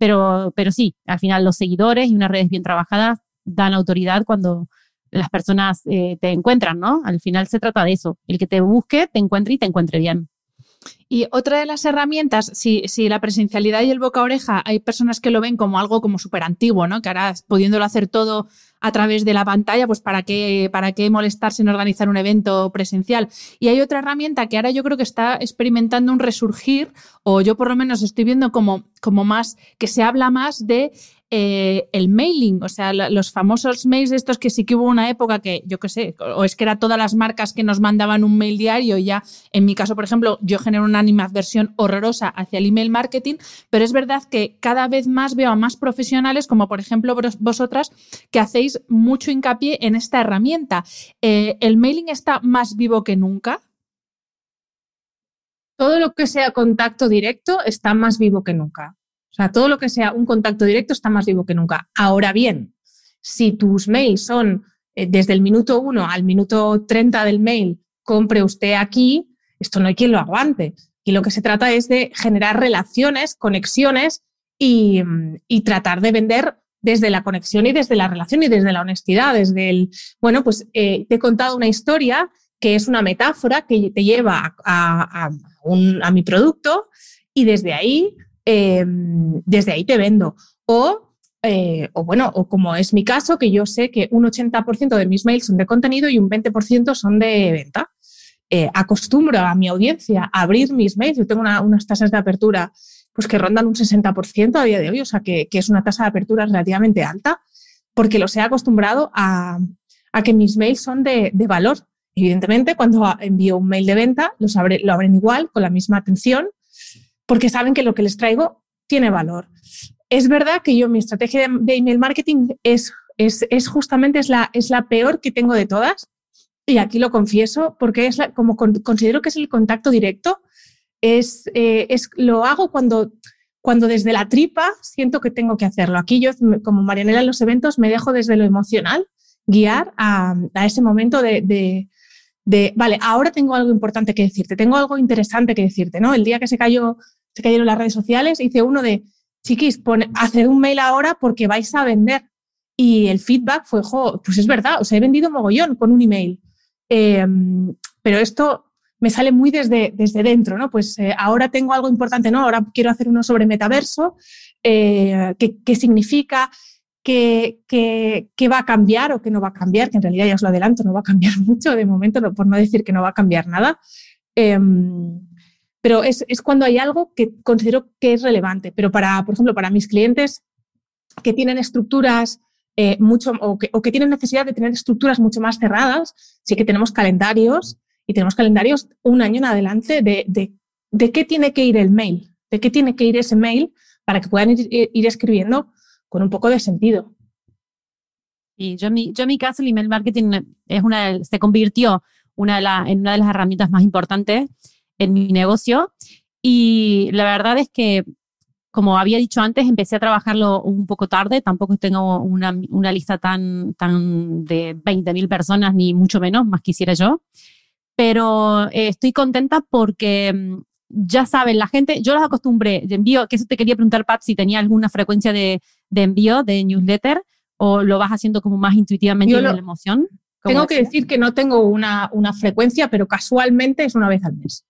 Pero, pero sí, al final los seguidores y unas redes bien trabajadas dan autoridad cuando las personas eh, te encuentran, ¿no? Al final se trata de eso, el que te busque, te encuentre y te encuentre bien. Y otra de las herramientas, si, si, la presencialidad y el boca a oreja, hay personas que lo ven como algo como súper antiguo, ¿no? Que ahora pudiéndolo hacer todo a través de la pantalla, pues para qué, para qué molestarse en organizar un evento presencial. Y hay otra herramienta que ahora yo creo que está experimentando un resurgir, o yo por lo menos estoy viendo como, como más, que se habla más de eh, el mailing, o sea, los famosos mails estos que sí que hubo una época que, yo qué sé, o es que era todas las marcas que nos mandaban un mail diario y ya, en mi caso, por ejemplo, yo genero una animadversión horrorosa hacia el email marketing, pero es verdad que cada vez más veo a más profesionales, como por ejemplo vosotras, que hacéis mucho hincapié en esta herramienta. Eh, ¿El mailing está más vivo que nunca? Todo lo que sea contacto directo está más vivo que nunca. O sea, todo lo que sea un contacto directo está más vivo que nunca. Ahora bien, si tus mails son eh, desde el minuto 1 al minuto 30 del mail, compre usted aquí, esto no hay quien lo aguante. Y lo que se trata es de generar relaciones, conexiones y, tratar de vender desde la conexión y desde la relación y desde la honestidad, desde el, bueno, pues eh, te he contado una historia que es una metáfora que te lleva a, a mi producto y desde ahí Em, desde ahí te vendo. O, eh, o, bueno, o como es mi caso, que yo sé que un 80% de mis mails son de contenido y un 20% son de venta. eh, acostumbro a mi audiencia a abrir mis mails. Yo tengo unas tasas de apertura pues que rondan un 60% a día de hoy, o sea que, es una tasa de apertura relativamente alta, porque los he acostumbrado a, que mis mails son de, valor. Evidentemente, cuando envío un mail de venta, los lo abren igual, con la misma atención, porque saben que lo que les traigo tiene valor. Es verdad que yo mi estrategia de, email marketing es, es, justamente es la, es la peor que tengo de todas, y aquí lo confieso, porque es como considero que es el contacto directo es, eh, es, lo hago cuando, cuando desde la tripa siento que tengo que hacerlo. Aquí yo, como Marianela en los eventos, me dejo desde lo emocional guiar a, a ese momento de, de, vale, ahora tengo algo importante que decirte, tengo algo interesante que decirte, ¿no? El día que se cayó, se cayeron las redes sociales, hice uno de, chiquis, pone, haced un mail ahora porque vais a vender. Y el feedback fue, jo, pues es verdad, o sea, he vendido mogollón con un email. Em, pero esto me sale muy desde, desde dentro, ¿no? Pues eh, ahora tengo algo importante, ¿no? Ahora quiero hacer uno sobre metaverso, eh, ¿qué, significa, qué, qué, va a cambiar o qué no va a cambiar, que en realidad ya os lo adelanto, no va a cambiar *laughs* mucho de momento, por no decir que no va a cambiar nada. Pero es, es, cuando hay algo que considero que es relevante. Pero para, por ejemplo, para mis clientes que tienen estructuras eh, mucho o que, o que, tienen necesidad de tener estructuras mucho más cerradas, sí que tenemos calendarios y tenemos calendarios un año en adelante de, de, qué tiene que ir el mail, de qué tiene que ir ese mail para que puedan ir, escribiendo con un poco de sentido. Y yo en mi, yo mi caso el email marketing es una, se convirtió una de en una de las herramientas más importantes en mi negocio y la verdad es que como había dicho antes, empecé a trabajarlo un poco tarde, tampoco tengo una, una lista tan, tan de 20.000 personas, ni mucho menos, más quisiera yo pero eh, estoy contenta porque mm, ya saben, la gente, yo los acostumbré de envío, que eso te quería preguntar, Pat, si tenía alguna frecuencia de, de envío de newsletter o lo vas haciendo como más intuitivamente de la emoción. Tengo que decir que no tengo una, una frecuencia, pero casualmente es una vez al mes.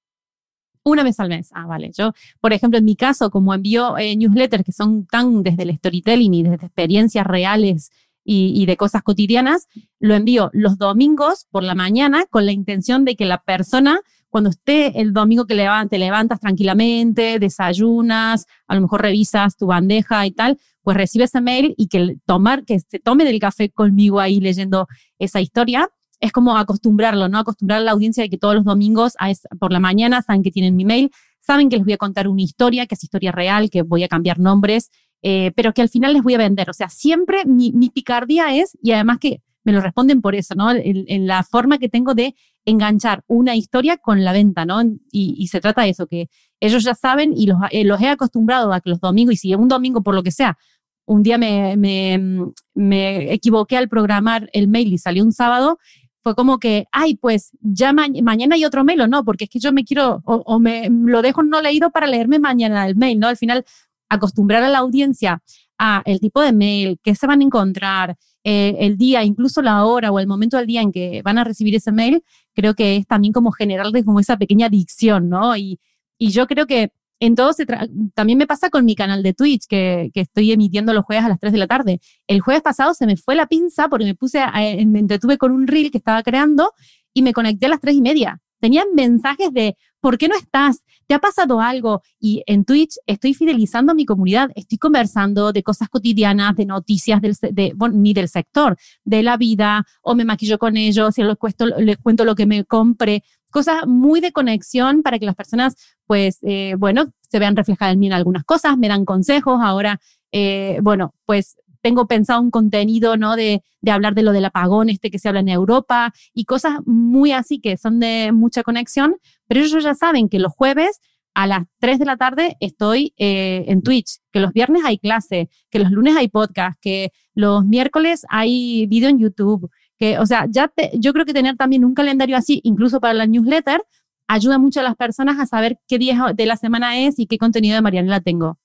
Una vez al mes. Ah, vale. Yo, por ejemplo, en mi caso, como envío eh, newsletters que son tan desde el storytelling y desde experiencias reales y, de cosas cotidianas, lo envío los domingos por la mañana con la intención de que la persona, cuando esté el domingo que te levantas tranquilamente, desayunas, a lo mejor revisas tu bandeja y tal, pues recibe ese mail y que tomar, que se tome del café conmigo ahí leyendo esa historia. Es como acostumbrarlo, ¿no? Acostumbrar a la audiencia de que todos los domingos por la mañana saben que tienen mi mail, saben que les voy a contar una historia, que es historia real, que voy a cambiar nombres eh, pero que al final les voy a vender. O sea, siempre mi, picardía es, y además que me lo responden por eso, ¿no? En, la forma que tengo de enganchar una historia con la venta, ¿no? Y, se trata de eso, que ellos ya saben y los, eh, los, he acostumbrado a que los domingos, y si un domingo por lo que sea, un día me, me, me equivoqué al programar el mail y salió un sábado, fue como que, ay, pues ya mañana hay otro mail o no, porque es que yo me quiero, o, o, me lo dejo no leído para leerme mañana el mail, ¿no? Al final acostumbrar a la audiencia a el tipo de mail, qué se van a encontrar, eh, el día, incluso la hora o el momento del día en que van a recibir ese mail, creo que es también como generarles como esa pequeña adicción, ¿no? Y, y yo creo que en todo se también me pasa con mi canal de Twitch, que, estoy emitiendo los jueves a las 3 de la tarde. El jueves pasado se me fue la pinza porque me puse, me entretuve con un reel que estaba creando y me conecté a las 3 y media. Tenían mensajes de, ¿por qué no estás? ¿Te ha pasado algo? Y en Twitch estoy fidelizando a mi comunidad, estoy conversando de cosas cotidianas, de noticias del, de, ni del sector, de la vida, o me maquillo con ellos, y les, les cuento lo que me compre, cosas muy de conexión para que las personas, pues, eh, bueno, se vean reflejadas en mí en algunas cosas, me dan consejos, ahora, eh, bueno, pues tengo pensado un contenido, ¿no? De, de, hablar de lo del apagón este que se habla en Europa y cosas muy así que son de mucha conexión, pero ellos ya saben que los jueves a las 3 de la tarde estoy eh, en Twitch, que los viernes hay clase, que los lunes hay podcast, que los miércoles hay video en YouTube, que, o sea, ya yo creo que tener también un calendario así, incluso para la newsletter, ayuda mucho a las personas a saber qué día de la semana es y qué contenido de Marianela tengo.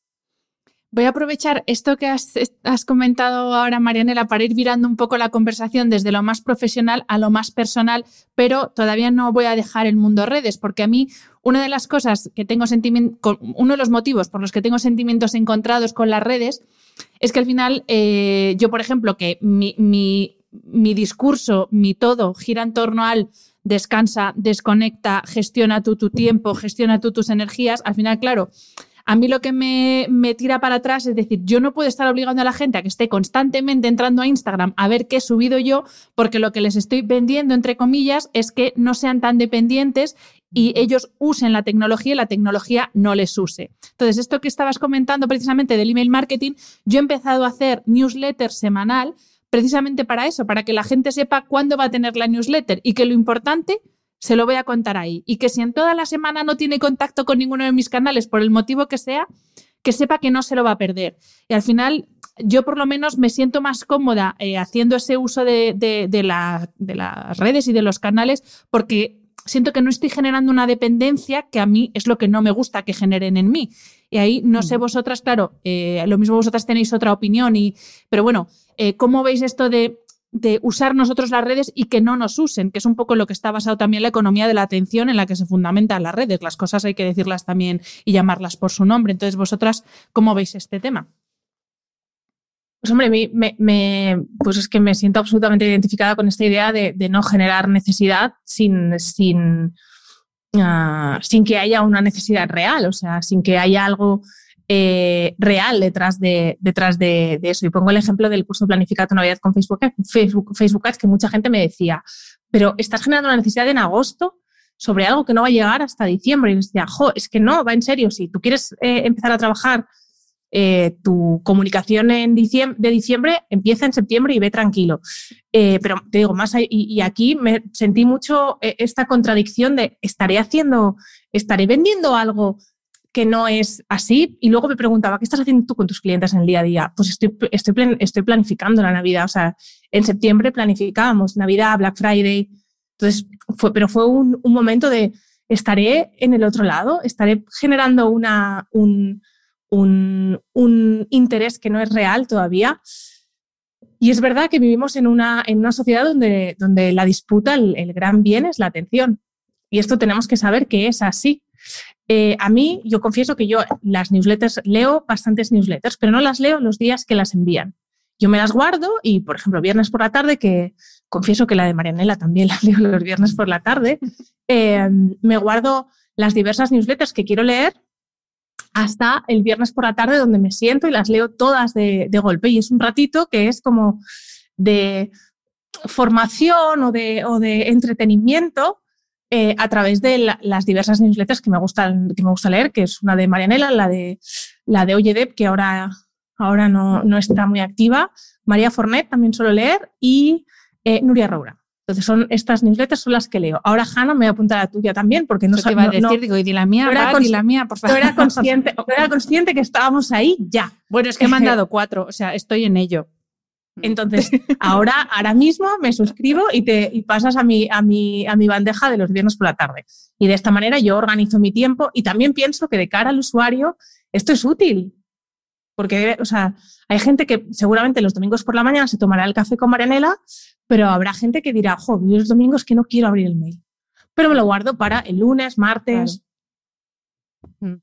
Voy a aprovechar esto que has, comentado ahora, Marianela, para ir virando un poco la conversación desde lo más profesional a lo más personal, pero todavía no voy a dejar el mundo redes, porque a mí una de las cosas que tengo sentimiento, uno de los motivos por los que tengo sentimientos encontrados con las redes es que al final eh, yo, por ejemplo, que mi, mi discurso, mi todo gira en torno al descansa, desconecta, gestiona tú tu tiempo, gestiona tú tus energías, al final, claro, a mí lo que me, tira para atrás es decir, yo no puedo estar obligando a la gente a que esté constantemente entrando a Instagram a ver qué he subido yo, porque lo que les estoy vendiendo, entre comillas, es que no sean tan dependientes y ellos usen la tecnología y la tecnología no les use. Entonces, esto que estabas comentando precisamente del email marketing, yo he empezado a hacer newsletter semanal precisamente para eso, para que la gente sepa cuándo va a tener la newsletter y que lo importante se lo voy a contar ahí. Y que si en toda la semana no tiene contacto con ninguno de mis canales, por el motivo que sea, que sepa que no se lo va a perder. Y al final, yo por lo menos me siento más cómoda eh, haciendo ese uso de, de, las redes y de los canales porque siento que no estoy generando una dependencia que a mí es lo que no me gusta que generen en mí. Y ahí no sé vosotras, claro, eh, lo mismo vosotras tenéis otra opinión, y, pero bueno, eh, ¿cómo veis esto de de usar nosotros las redes y que no nos usen, que es un poco lo que está basado también la economía de la atención en la que se fundamentan las redes. Las cosas hay que decirlas también y llamarlas por su nombre. Entonces, vosotras, ¿cómo veis este tema? Pues hombre, me, me, pues es que me siento absolutamente identificada con esta idea de, no generar necesidad sin, sin, ah, sin que haya una necesidad real, o sea, sin que haya algo eh, real detrás, de, detrás de, eso. Y pongo el ejemplo del curso planificado Navidad con Facebook, Facebook, Facebook Ads, que mucha gente me decía, pero estás generando una necesidad en agosto sobre algo que no va a llegar hasta diciembre. Y les decía, jo, es que no, va en serio. Si tú quieres eh, empezar a trabajar eh, tu comunicación en de diciembre, empieza en septiembre y ve tranquilo. pero te digo, más y, y, aquí me sentí mucho esta contradicción de estaré haciendo, estaré vendiendo algo que no es así. Y luego me preguntaba, ¿qué estás haciendo tú con tus clientes en el día a día? Pues estoy, estoy, estoy planificando la Navidad. O sea, en septiembre planificábamos Navidad, Black Friday. Entonces, fue, pero fue un, momento de estaré en el otro lado, estaré generando una, un, un, interés que no es real todavía. Y es verdad que vivimos en una, en una sociedad donde, donde la disputa, el, gran bien es la atención. Y esto tenemos que saber que es así. Eh, a mí, yo confieso que yo las newsletters leo bastantes newsletters, pero no las leo los días que las envían. Yo me las guardo y, por ejemplo, viernes por la tarde, que confieso que la de Marianela también *laughs* la leo los viernes por la tarde, eh, me guardo las diversas newsletters que quiero leer hasta el viernes por la tarde donde me siento y las leo todas de, golpe. Y es un ratito que es como de formación o de, o de entretenimiento eh, a través de las diversas newsletters que me, gustan, que me gusta leer, que es una de Marianela, la de, la de que ahora, ahora no, no, está muy activa, María Fornet también suelo leer y eh, Nuria Roura. Entonces, son estas newsletters son las que leo. Ahora, Hanna, me voy a apuntar a la tuya también, porque no sabía. decir, no, digo, y di la mía, no y la mía, por favor. No era, consciente, no era consciente que estábamos ahí ya. Bueno, es que me han *laughs* dado cuatro, o sea, estoy en ello. Entonces, *laughs* ahora, ahora mismo me suscribo y, te, y pasas a mi, a, mi, a mi bandeja de los viernes por la tarde. Y de esta manera yo organizo mi tiempo y también pienso que de cara al usuario esto es útil. Porque, o sea, hay gente que seguramente los domingos por la mañana se tomará el café con Marianela, pero habrá gente que dirá, jo, los domingos que no quiero abrir el mail. Pero me lo guardo para el lunes, martes. Mm.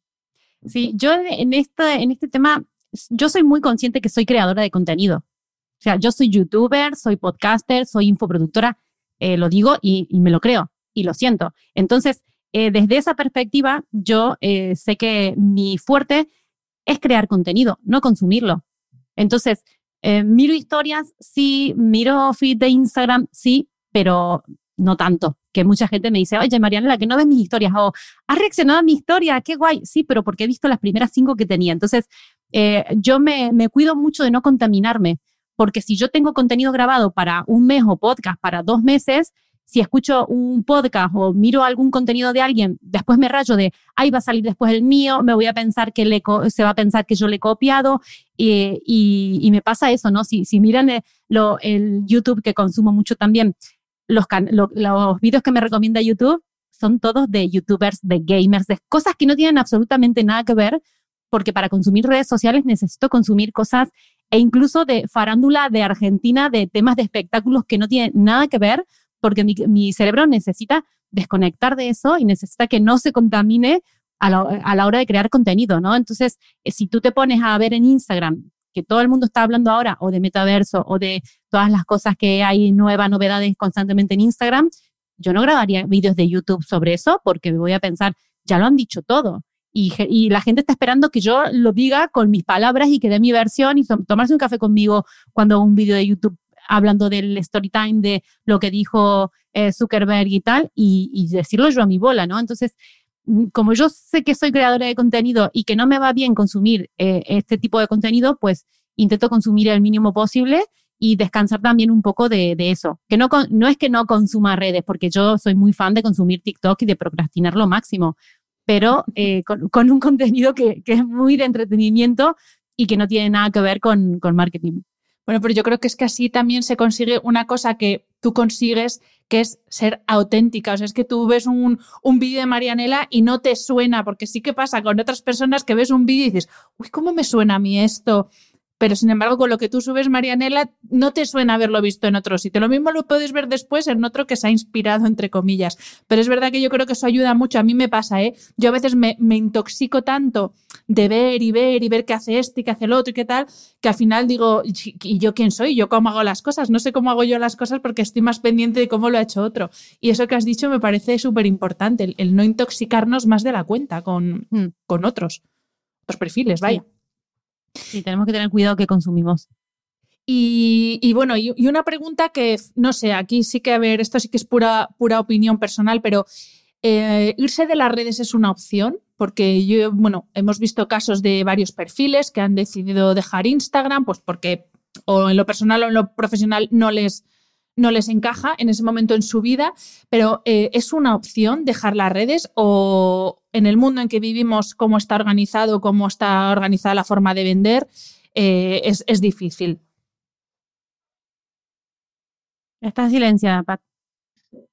Sí, yo en este, en este tema, yo soy muy consciente que soy creadora de contenido. O sea, yo soy youtuber, soy podcaster, soy infoproductora, eh, lo digo y, me lo creo y lo siento. Entonces, eh, desde esa perspectiva, yo eh, sé que mi fuerte es crear contenido, no consumirlo. Entonces, miro historias, sí, miro feed de Instagram, sí, pero no tanto. Que mucha gente me dice, oye, Mariana, que no ves mis historias, o has reaccionado a mi historia, qué guay. Sí, pero porque he visto las primeras cinco que tenía. Entonces, yo me, me cuido mucho de no contaminarme porque si yo tengo contenido grabado para un mes o podcast para dos meses, si escucho un podcast o miro algún contenido de alguien, después me rayo de, ahí va a salir después el mío, me voy a pensar que le se va a pensar que yo le he copiado y, y, me pasa eso, ¿no? Si, si miran el, lo, el YouTube que consumo mucho también, los, los vídeos que me recomienda YouTube son todos de youtubers, de gamers, de cosas que no tienen absolutamente nada que ver, porque para consumir redes sociales necesito consumir cosas e incluso de farándula de Argentina, de temas de espectáculos que no tienen nada que ver, porque mi, cerebro necesita desconectar de eso y necesita que no se contamine a la, hora de crear contenido, ¿no? Entonces, eh, si tú te pones a ver en Instagram que todo el mundo está hablando ahora o de metaverso o de todas las cosas que hay nuevas, novedades constantemente en Instagram, yo no grabaría vídeos de YouTube sobre eso porque me voy a pensar, ya lo han dicho todo. Y, y, la gente está esperando que yo lo diga con mis palabras y que dé mi versión y tomarse un café conmigo cuando hago un vídeo de YouTube hablando del story time, de lo que dijo eh, Zuckerberg y tal, y, y, decirlo yo a mi bola, ¿no? Entonces, mm, como yo sé que soy creadora de contenido y que no me va bien consumir eh, este tipo de contenido, pues intento consumir el mínimo posible y descansar también un poco de, de, eso. Que no, no es que no consuma redes, porque yo soy muy fan de consumir TikTok y de procrastinar lo máximo, pero eh, con, con, un contenido que, que, es muy de entretenimiento y que no tiene nada que ver con, con marketing. Bueno, pero yo creo que es que así también se consigue una cosa que tú consigues, que es ser auténtica. O sea, es que tú ves un, un vídeo de Marianela y no te suena, porque sí que pasa con otras personas que ves un vídeo y dices, uy, ¿cómo me suena a mí esto? Pero sin embargo con lo que tú subes, Marianela, no te suena haberlo visto en otro sitio. Lo mismo lo puedes ver después en otro que se ha inspirado, entre comillas. Pero es verdad que yo creo que eso ayuda mucho. A mí me pasa, ¿eh? Yo a veces me, me intoxico tanto de ver y ver y ver qué hace este y qué hace el otro y qué tal, que al final digo, ¿y yo quién soy? ¿Yo cómo hago las cosas? No sé cómo hago yo las cosas porque estoy más pendiente de cómo lo ha hecho otro. Y eso que has dicho me parece súper importante, el, no intoxicarnos más de la cuenta con, mm. con otros, otros perfiles, vaya. Sí, tenemos que tener cuidado que consumimos. Y, bueno, y, una pregunta que, no sé, aquí sí que, a ver, esto sí que es pura, pura opinión personal, pero eh, ¿irse de las redes es una opción? Porque yo, bueno, hemos visto casos de varios perfiles que han decidido dejar Instagram, pues porque o en lo personal o en lo profesional no les, no les encaja en ese momento en su vida, pero eh, ¿es una opción dejar las redes o en el mundo en que vivimos, cómo está organizado, cómo está organizada la forma de vender, eh, es, es, difícil? Está silenciada, Pat.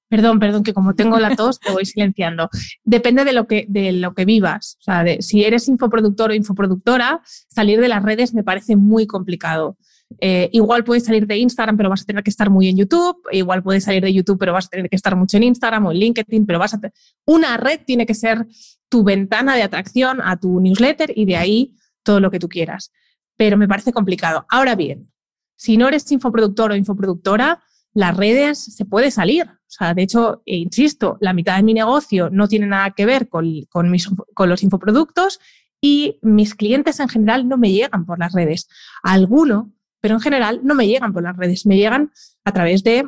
Perdón, perdón, que como tengo la tos, te voy silenciando. Depende de lo que, de lo que vivas. O sea, de, si eres infoproductor o infoproductora, salir de las redes me parece muy complicado. Eh, igual puedes salir de Instagram, pero vas a tener que estar muy en YouTube. Igual puedes salir de YouTube, pero vas a tener que estar mucho en Instagram o en LinkedIn, pero vas a una red tiene que ser tu ventana de atracción a tu newsletter y de ahí todo lo que tú quieras. Pero me parece complicado. Ahora bien, si no eres infoproductor o infoproductora, las redes se puede salir. O sea, de hecho, e insisto, la mitad de mi negocio no tiene nada que ver con, con, mis, con los infoproductos y mis clientes en general no me llegan por las redes. Alguno pero en general no me llegan por las redes, me llegan a través de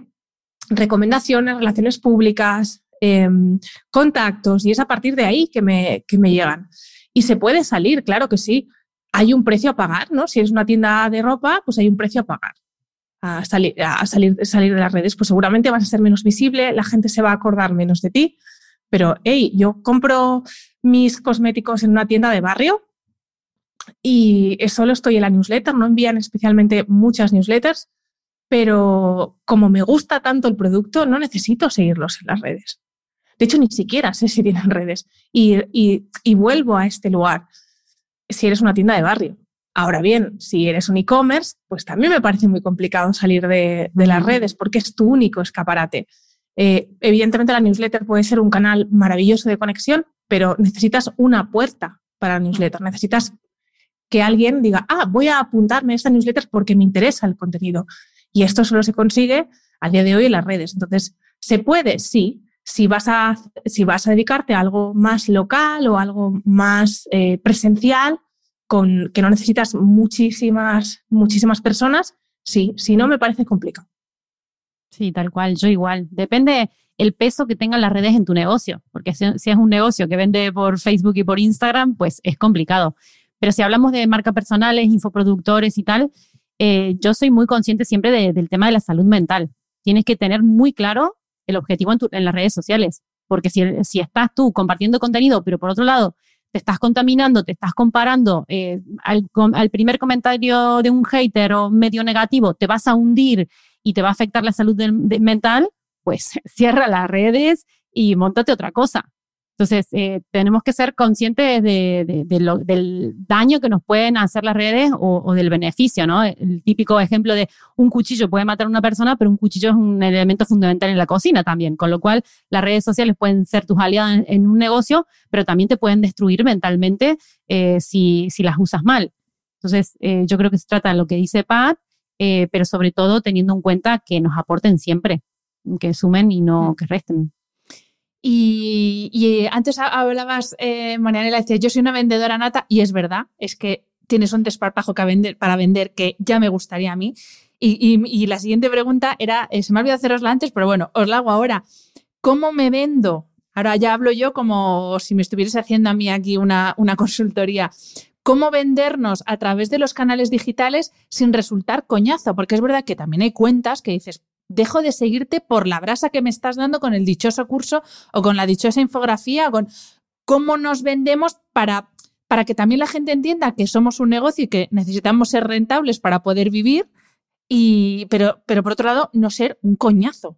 recomendaciones, relaciones públicas, em, contactos, y es a partir de ahí que me, que me llegan. Y se puede salir, claro que sí. Hay un precio a pagar, ¿no? Si es una tienda de ropa, pues hay un precio a pagar. A salir, a salir, salir de las redes, pues seguramente vas a ser menos visible, la gente se va a acordar menos de ti, pero hey, yo compro mis cosméticos en una tienda de barrio y solo estoy en la newsletter, no envían especialmente muchas newsletters, pero como me gusta tanto el producto, no necesito seguirlos en las redes. De hecho, ni siquiera sé si tienen redes. Y, y, vuelvo a este lugar si eres una tienda de barrio. Ahora bien, si eres un e-commerce, pues también me parece muy complicado salir de, de las redes porque es tu único escaparate. Eh, evidentemente la newsletter puede ser un canal maravilloso de conexión, pero necesitas una puerta para la newsletter, necesitas que alguien diga, ah, voy a apuntarme a esta newsletter porque me interesa el contenido. Y esto solo se consigue a día de hoy en las redes. Entonces, ¿se puede? Sí. Si vas a, si vas a dedicarte a algo más local o algo más eh, presencial, con, que no necesitas muchísimas, muchísimas personas, sí. Si no, me parece complicado. Sí, tal cual, yo igual. Depende el peso que tengan las redes en tu negocio, porque si, si, es un negocio que vende por Facebook y por Instagram, pues es complicado. Pero si hablamos de marcas personales, infoproductores y tal, eh, yo soy muy consciente siempre del tema de la salud mental. Tienes que tener muy claro el objetivo en, las redes sociales, porque si, si, estás tú compartiendo contenido, pero por otro lado te estás contaminando, te estás comparando, eh, al, al, primer comentario de un hater o medio negativo te vas a hundir y te va a afectar la salud mental, pues *laughs* cierra las redes y montate otra cosa. Entonces, eh, tenemos que ser conscientes de, del daño que nos pueden hacer las redes o, del beneficio, ¿no? El típico ejemplo de un cuchillo puede matar a una persona, pero un cuchillo es un elemento fundamental en la cocina también, con lo cual las redes sociales pueden ser tus aliadas en, un negocio, pero también te pueden destruir mentalmente eh, si, si, las usas mal. Entonces, eh, yo creo que se trata de lo que dice Pat, pero sobre todo teniendo en cuenta que nos aporten siempre que sumen y no mm. que resten. Y, antes hablabas, eh, Marianela, decías, yo soy una vendedora nata, y es verdad, es que tienes un desparpajo que vender, para vender que ya me gustaría a mí. Y, la siguiente pregunta era, eh, se me ha olvidado hacerosla antes, pero bueno, os la hago ahora. ¿Cómo me vendo? Ahora ya hablo yo como si me estuvieras haciendo a mí aquí una, una consultoría. ¿Cómo vendernos a través de los canales digitales sin resultar coñazo? Porque es verdad que también hay cuentas que dices, dejo de seguirte por la brasa que me estás dando con el dichoso curso o con la dichosa infografía, o con cómo nos vendemos para, para que también la gente entienda que somos un negocio y que necesitamos ser rentables para poder vivir, y, pero, pero por otro lado, no ser un coñazo.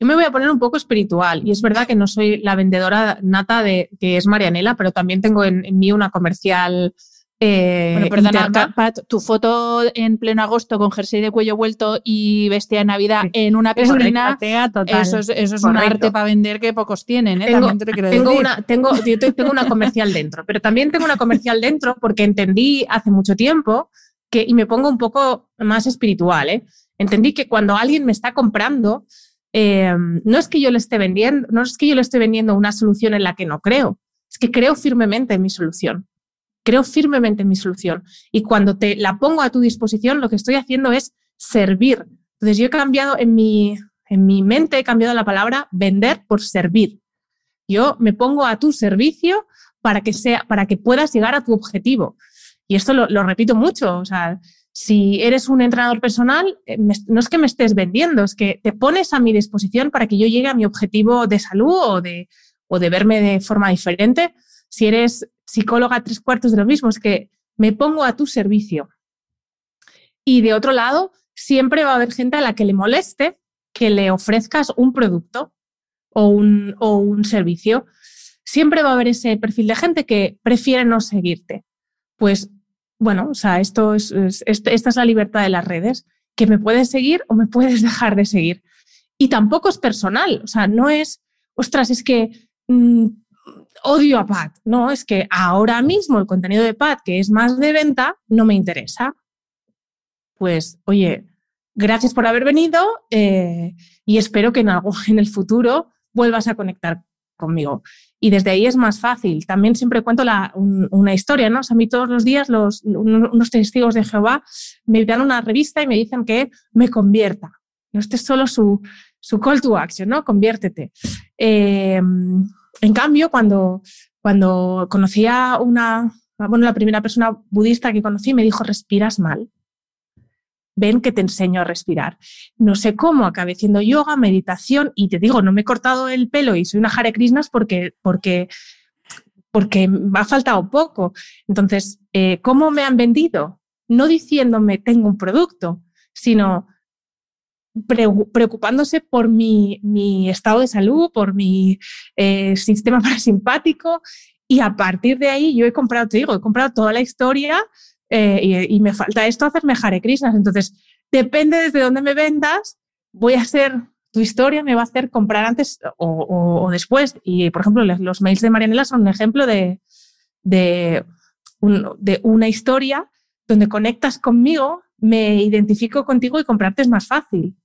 Yo me voy a poner un poco espiritual y es verdad que no soy la vendedora nata de que es Marianela, pero también tengo en mí una comercial eh, bueno, perdona, Pat, tu foto en pleno agosto con jersey de cuello vuelto y bestia de Navidad en una piscina, eso es, eso es un arte para vender que pocos tienen. ¿eh? Tengo, tengo Una, tengo, yo tengo una comercial dentro, pero también tengo una comercial dentro porque entendí hace mucho tiempo que, y me pongo un poco más espiritual, ¿eh? entendí que cuando alguien me está comprando, eh, no es que yo le esté vendiendo, no es que yo le esté vendiendo una solución en la que no creo, es que creo firmemente en mi solución creo firmemente en mi solución. Y cuando te la pongo a tu disposición, lo que estoy haciendo es servir. Entonces yo he cambiado en mi, en mi mente, he cambiado la palabra vender por servir. Yo me pongo a tu servicio para que, sea, para que puedas llegar a tu objetivo. Y esto lo, repito mucho. O sea, si eres un entrenador personal, eh, no es que me estés vendiendo, es que te pones a mi disposición para que yo llegue a mi objetivo de salud o de, o de verme de forma diferente. Si eres psicóloga tres cuartos de lo mismo, es que me pongo a tu servicio. Y de otro lado, siempre va a haber gente a la que le moleste que le ofrezcas un producto o un, o un servicio. Siempre va a haber ese perfil de gente que prefiere no seguirte. Pues bueno, o sea, esto es, esta es la libertad de las redes, que me puedes seguir o me puedes *laughs* dejar de seguir. Y tampoco es personal, o sea, no es, ostras, es que mm, odio a Pat. No, es que ahora mismo el contenido de Pat, que es más de venta, no me interesa. Pues, oye, gracias por haber venido eh, y espero que en, *laughs* en el futuro vuelvas a conectar conmigo. Y desde ahí es más fácil. También siempre cuento una historia, ¿no? a mí todos los días los, unos testigos de Jehová me dan una revista y me dicen que me convierta. Este es solo su, su call to action, ¿no? Conviértete. Eh, en cambio, cuando, cuando conocí a una, bueno, la primera persona budista que conocí me dijo, respiras mal. Ven que te enseño a respirar. No sé cómo acabé haciendo yoga, meditación y te digo, no me he cortado el pelo y soy una Hare Krishnas porque, porque, porque me ha faltado poco. Entonces, eh, ¿cómo me han vendido? No diciéndome tengo un producto, sino preocupándose por mi, estado de salud, por mi eh, sistema *laughs* parasimpático. Y a partir de ahí yo he comprado, te digo, he comprado toda la historia eh, y, me falta esto hacerme Hare. Entonces, depende desde dónde me vendas, voy a hacer, tu historia me va a hacer comprar antes o, después. Y, por ejemplo, los mails de Marianela son un ejemplo de, de una historia donde conectas conmigo, me identifico contigo y comprarte es más fácil.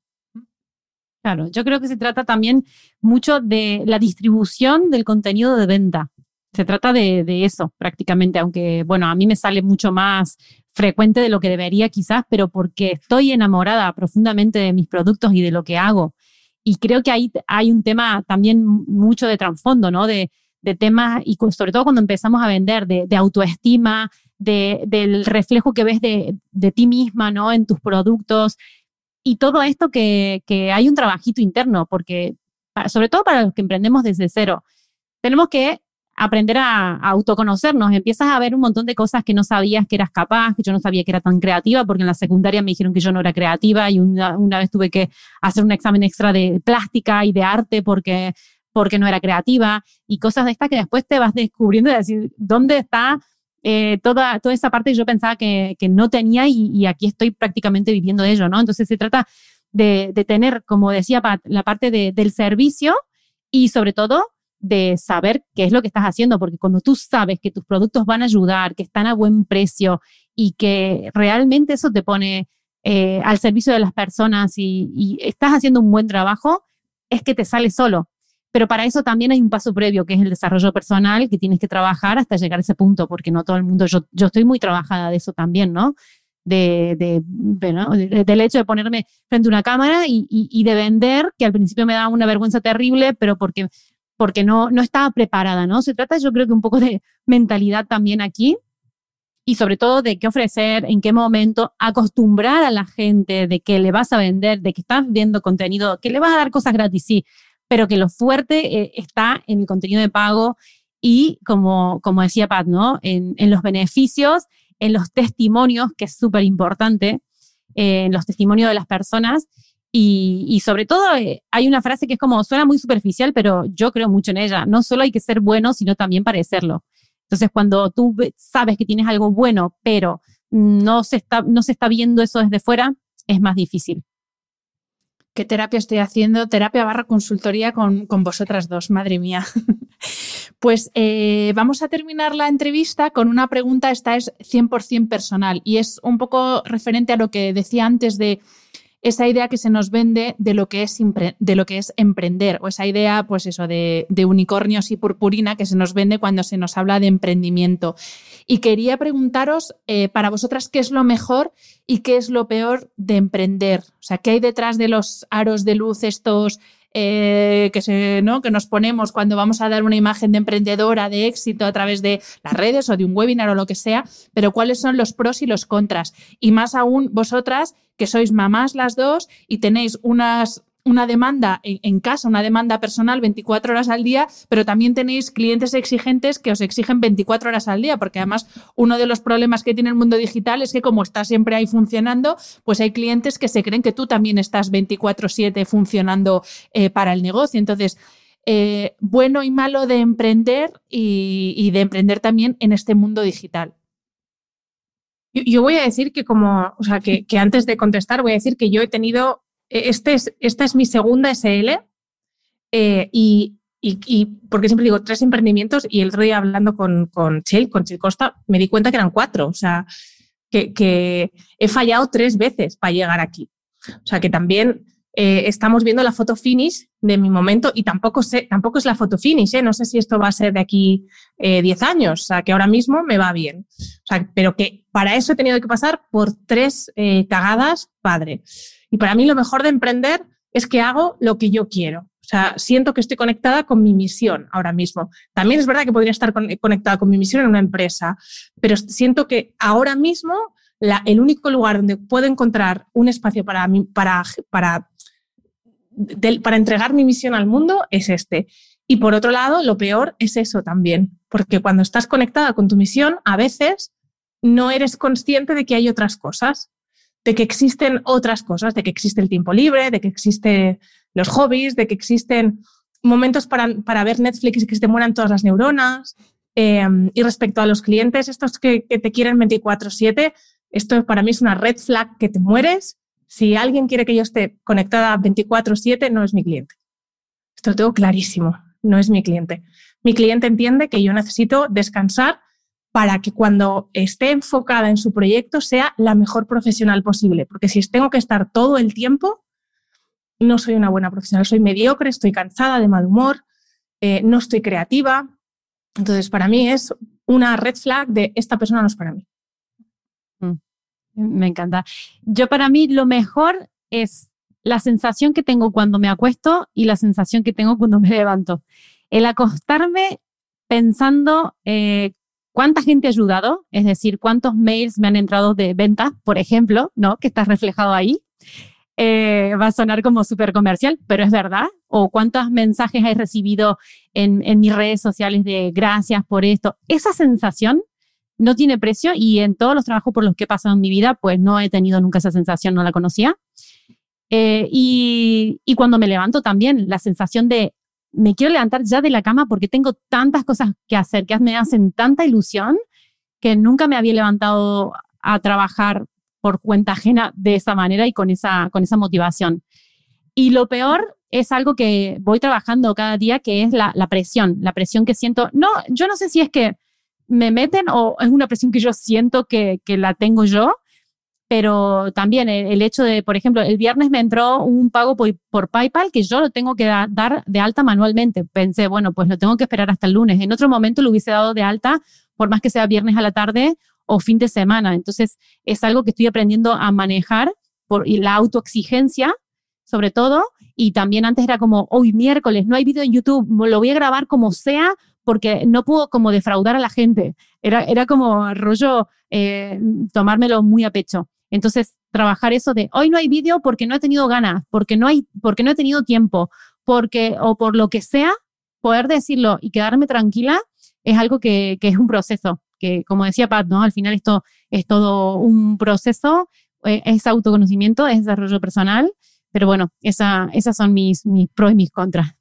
Claro, yo creo que se trata también mucho de la distribución del contenido de venta. Se trata de, eso prácticamente, aunque bueno, a mí me sale mucho más frecuente de lo que debería quizás, pero porque estoy enamorada profundamente de mis productos y de lo que hago. Y creo que ahí hay un tema también mucho de trasfondo, ¿no? De, temas, y sobre todo cuando empezamos a vender, de, autoestima, del reflejo que ves de, de ti misma, ¿no? En tus productos y todo esto que, que hay un trabajito interno, porque sobre todo para los que emprendemos desde cero, tenemos que aprender a, autoconocernos. Empiezas a ver un montón de cosas que no sabías que eras capaz, que yo no sabía que era tan creativa, porque en la secundaria me dijeron que yo no era creativa y una, una vez tuve que hacer un examen extra de plástica y de arte porque, porque no era creativa y cosas de estas que después te vas descubriendo y decir, ¿dónde está eh, toda, toda esa parte yo pensaba que, que no tenía y, aquí estoy prácticamente viviendo de ello, ¿no? Entonces se trata de, de tener, como decía Pat, la parte de, del servicio y sobre todo de saber qué es lo que estás haciendo, porque cuando tú sabes que tus productos van a ayudar, que están a buen precio y que realmente eso te pone eh, al servicio de las personas y, estás haciendo un buen trabajo, es que te sale solo. Pero para eso también hay un paso previo, que es el desarrollo personal, que tienes que trabajar hasta llegar a ese punto, porque no todo el mundo, yo, yo estoy muy trabajada de eso también, ¿no? De, de, del hecho de ponerme frente a una cámara y, y, de vender, que al principio me daba una vergüenza terrible, pero porque, porque no, no estaba preparada, ¿no? Se trata yo creo que un poco de mentalidad también aquí y sobre todo de qué ofrecer, en qué momento, acostumbrar a la gente de que le vas a vender, de que estás viendo contenido, que le vas a dar cosas gratis, sí, pero que lo fuerte eh, está en el contenido de pago y, como, como decía Pat, ¿no? En, en los beneficios, en los testimonios, que es súper importante, eh, en los testimonios de las personas. Y, y sobre todo eh, hay una frase que es como, suena muy superficial, pero yo creo mucho en ella. No solo hay que ser bueno, sino también parecerlo. Entonces, cuando tú sabes que tienes algo bueno, pero no se está, no se está viendo eso desde fuera, es más difícil. ¿Qué terapia estoy haciendo? Terapia barra consultoría con, vosotras dos, madre mía. *laughs* pues eh, vamos a terminar la entrevista con una pregunta, esta es 100% personal y es un poco referente a lo que decía antes de esa idea que se nos vende de lo que es, de lo que es emprender, o esa idea, pues eso, de, unicornios y purpurina que se nos vende cuando se nos habla de emprendimiento. Y quería preguntaros eh, para vosotras qué es lo mejor y qué es lo peor de emprender. O sea, ¿qué hay detrás de los aros de luz estos eh, que, se, ¿no? que nos ponemos cuando vamos a dar una imagen de emprendedora de éxito a través de las redes o de un webinar o lo que sea, pero cuáles son los pros y los contras. Y más aún vosotras que sois mamás las dos y tenéis unas una demanda en, casa, una demanda personal 24 horas al día, pero también tenéis clientes exigentes que os exigen 24 horas al día, porque además uno de los problemas que tiene el mundo digital es que como está siempre ahí funcionando, pues hay clientes que se creen que tú también estás 24/7 funcionando eh, para el negocio. Entonces, eh, bueno y malo de emprender y, de emprender también en este mundo digital. Yo, voy a decir que como, o sea, que, antes de contestar, voy a decir que yo he tenido este es, esta es mi segunda SL eh, y, porque siempre digo tres emprendimientos y el otro día hablando con, con Chel, con Chel Costa, me di cuenta que eran cuatro, o sea, que, he fallado tres veces para llegar aquí. O sea, que también eh, estamos viendo la foto finish de mi momento y tampoco, sé, tampoco es la foto finish, ¿eh? no sé si esto va a ser de aquí 10 años, o sea, que ahora mismo me va bien. O sea, pero que para eso he tenido que pasar por tres cagadas, padre. Y para mí lo mejor de emprender es que hago lo que yo quiero. O sea, siento que estoy conectada con mi misión ahora mismo. También es verdad que podría estar conectada con mi misión en una empresa, pero siento que ahora mismo el único lugar donde puedo encontrar un espacio para, para, para, entregar mi misión al mundo es este. Y por otro lado, lo peor es eso también, porque cuando estás conectada con tu misión, a veces no eres consciente de que hay otras cosas de que existen otras cosas, de que existe el tiempo libre, de que existen los hobbies, de que existen momentos para, ver Netflix y que se te mueran todas las neuronas. Em, y respecto a los clientes, estos que, te quieren 24/7, esto para mí es una red flag que te mueres. Si alguien quiere que yo esté conectada 24/7, no es mi cliente. Esto lo tengo clarísimo, no es mi cliente. Mi cliente entiende que yo necesito descansar para que cuando esté enfocada en su proyecto sea la mejor profesional posible. Porque si tengo que estar todo el tiempo, no soy una buena profesional, soy mediocre, estoy cansada, de mal humor, eh, no estoy creativa. Entonces, para mí es una red flag de esta persona no es para mí. Mm, me encanta. Yo para mí lo mejor es la sensación que tengo cuando me acuesto y la sensación que tengo cuando me levanto. El acostarme pensando eh, cuánta gente ha ayudado, es decir, cuántos mails me han entrado de venta, por ejemplo, ¿no? Que está reflejado ahí. Eh, va a sonar como súper comercial, pero es verdad. O cuántos mensajes he recibido en, en mis redes sociales de gracias por esto. Esa sensación no tiene precio y en todos los trabajos por los que he pasado en mi vida, pues no he tenido nunca esa sensación, no la conocía. Eh, y, cuando me levanto también, la sensación de me quiero levantar ya de la cama porque tengo tantas cosas que hacer, que me hacen tanta ilusión que nunca me había levantado a trabajar por cuenta ajena de esa manera y con esa, con esa motivación. Y lo peor es algo que voy trabajando cada día, que es la, presión, la presión que siento. No, yo no sé si es que me meten o es una presión que yo siento que, que la tengo yo, pero también el, hecho de, por ejemplo, el viernes me entró un pago por, PayPal que yo lo tengo que dar de alta manualmente. Pensé, bueno, pues lo tengo que esperar hasta el lunes. En otro momento lo hubiese dado de alta, por más que sea viernes a la tarde o fin de semana. Entonces, es algo que estoy aprendiendo a manejar por la autoexigencia, sobre todo. Y también antes era como, hoy miércoles, no hay vídeo en YouTube, lo voy a grabar como sea porque no puedo como defraudar a la gente. Era, era como rollo eh, tomármelo muy a pecho. Entonces, trabajar eso de hoy no hay vídeo porque no he tenido ganas, porque no, hay, porque no he tenido tiempo, porque o por lo que sea, poder decirlo y quedarme tranquila es algo que, que es un proceso, que como decía Pat, ¿no? Al final esto es todo un proceso, eh, es autoconocimiento, es desarrollo personal, pero bueno, esa, esas son mis, mis pros y mis contras.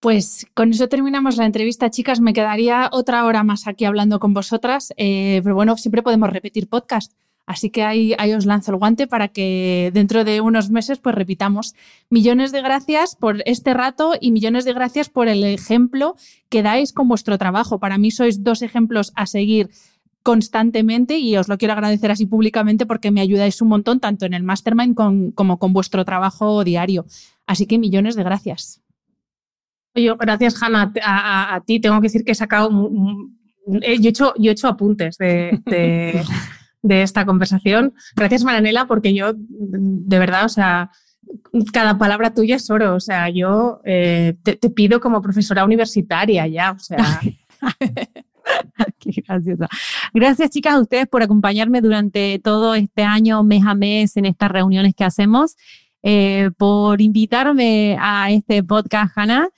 Pues con eso terminamos la entrevista, chicas. Me quedaría otra hora más aquí hablando con vosotras, eh, pero bueno, siempre podemos repetir podcast. Así que ahí, os lanzo el guante para que dentro de unos meses pues repitamos. Millones de gracias por este rato y millones de gracias por el ejemplo que dais con vuestro trabajo. Para mí sois dos ejemplos a seguir constantemente y os lo quiero agradecer así públicamente porque me ayudáis un montón tanto en el mastermind como con vuestro trabajo diario. Así que millones de gracias. Yo, gracias, Hanna. A, ti tengo que decir que he sacado. Eh, yo, he hecho, yo he hecho apuntes de de *laughs* esta conversación. Gracias, Maranela, porque yo, de verdad, o sea, cada palabra tuya es oro. O sea, yo eh, te, pido como profesora universitaria ya, o sea. *laughs* Qué graciosa. Gracias, chicas, a ustedes por acompañarme durante todo este año, mes a mes, en estas reuniones que hacemos, eh, por invitarme a este podcast, Hannah.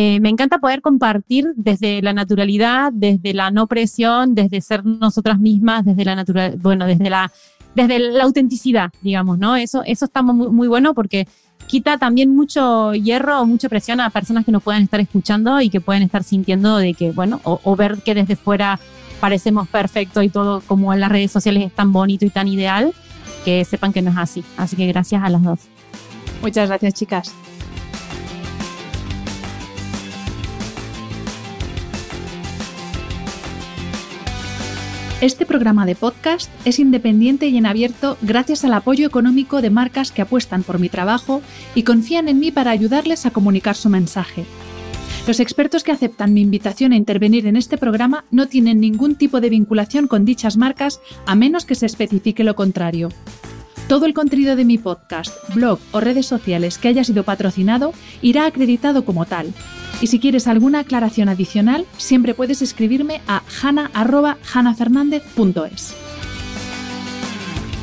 Eh, me encanta poder compartir desde la naturalidad, desde la no presión, desde ser nosotras mismas, desde la natural, bueno, desde la, desde la autenticidad, digamos, ¿no? Eso, eso está muy, muy bueno porque quita también mucho hierro o mucha presión a personas que nos puedan estar escuchando y que pueden estar sintiendo de que, bueno, o, o ver que desde fuera parecemos perfecto y todo como en las redes sociales es tan bonito y tan ideal, que sepan que no es así. Así que gracias a las dos. Muchas gracias, chicas. Este programa de podcast es independiente y en abierto gracias al apoyo económico de marcas que apuestan por mi trabajo y confían en mí para ayudarles a comunicar su mensaje. Los expertos que aceptan mi invitación a intervenir en este programa no tienen ningún tipo de vinculación con dichas marcas a menos que se especifique lo contrario. Todo el contenido de mi podcast, blog o redes sociales que haya sido patrocinado irá acreditado como tal, y si quieres alguna aclaración adicional, siempre puedes escribirme a hana.hanafernandez.es.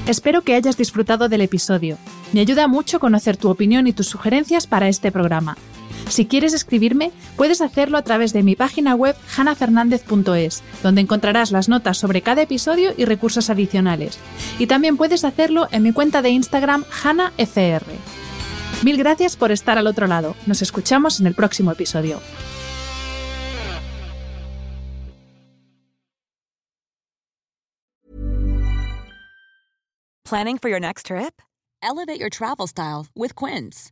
Espero que hayas disfrutado del episodio. Me ayuda mucho conocer tu opinión y tus sugerencias para este programa. Si quieres escribirme, puedes hacerlo a través de mi página web hanafernandez.es, donde encontrarás las notas sobre cada episodio y recursos adicionales. Y también puedes hacerlo en mi cuenta de Instagram hanafr. Mil gracias por estar al otro lado. Nos escuchamos en el próximo episodio. Planning for your next trip? Elevate your travel style with Quince.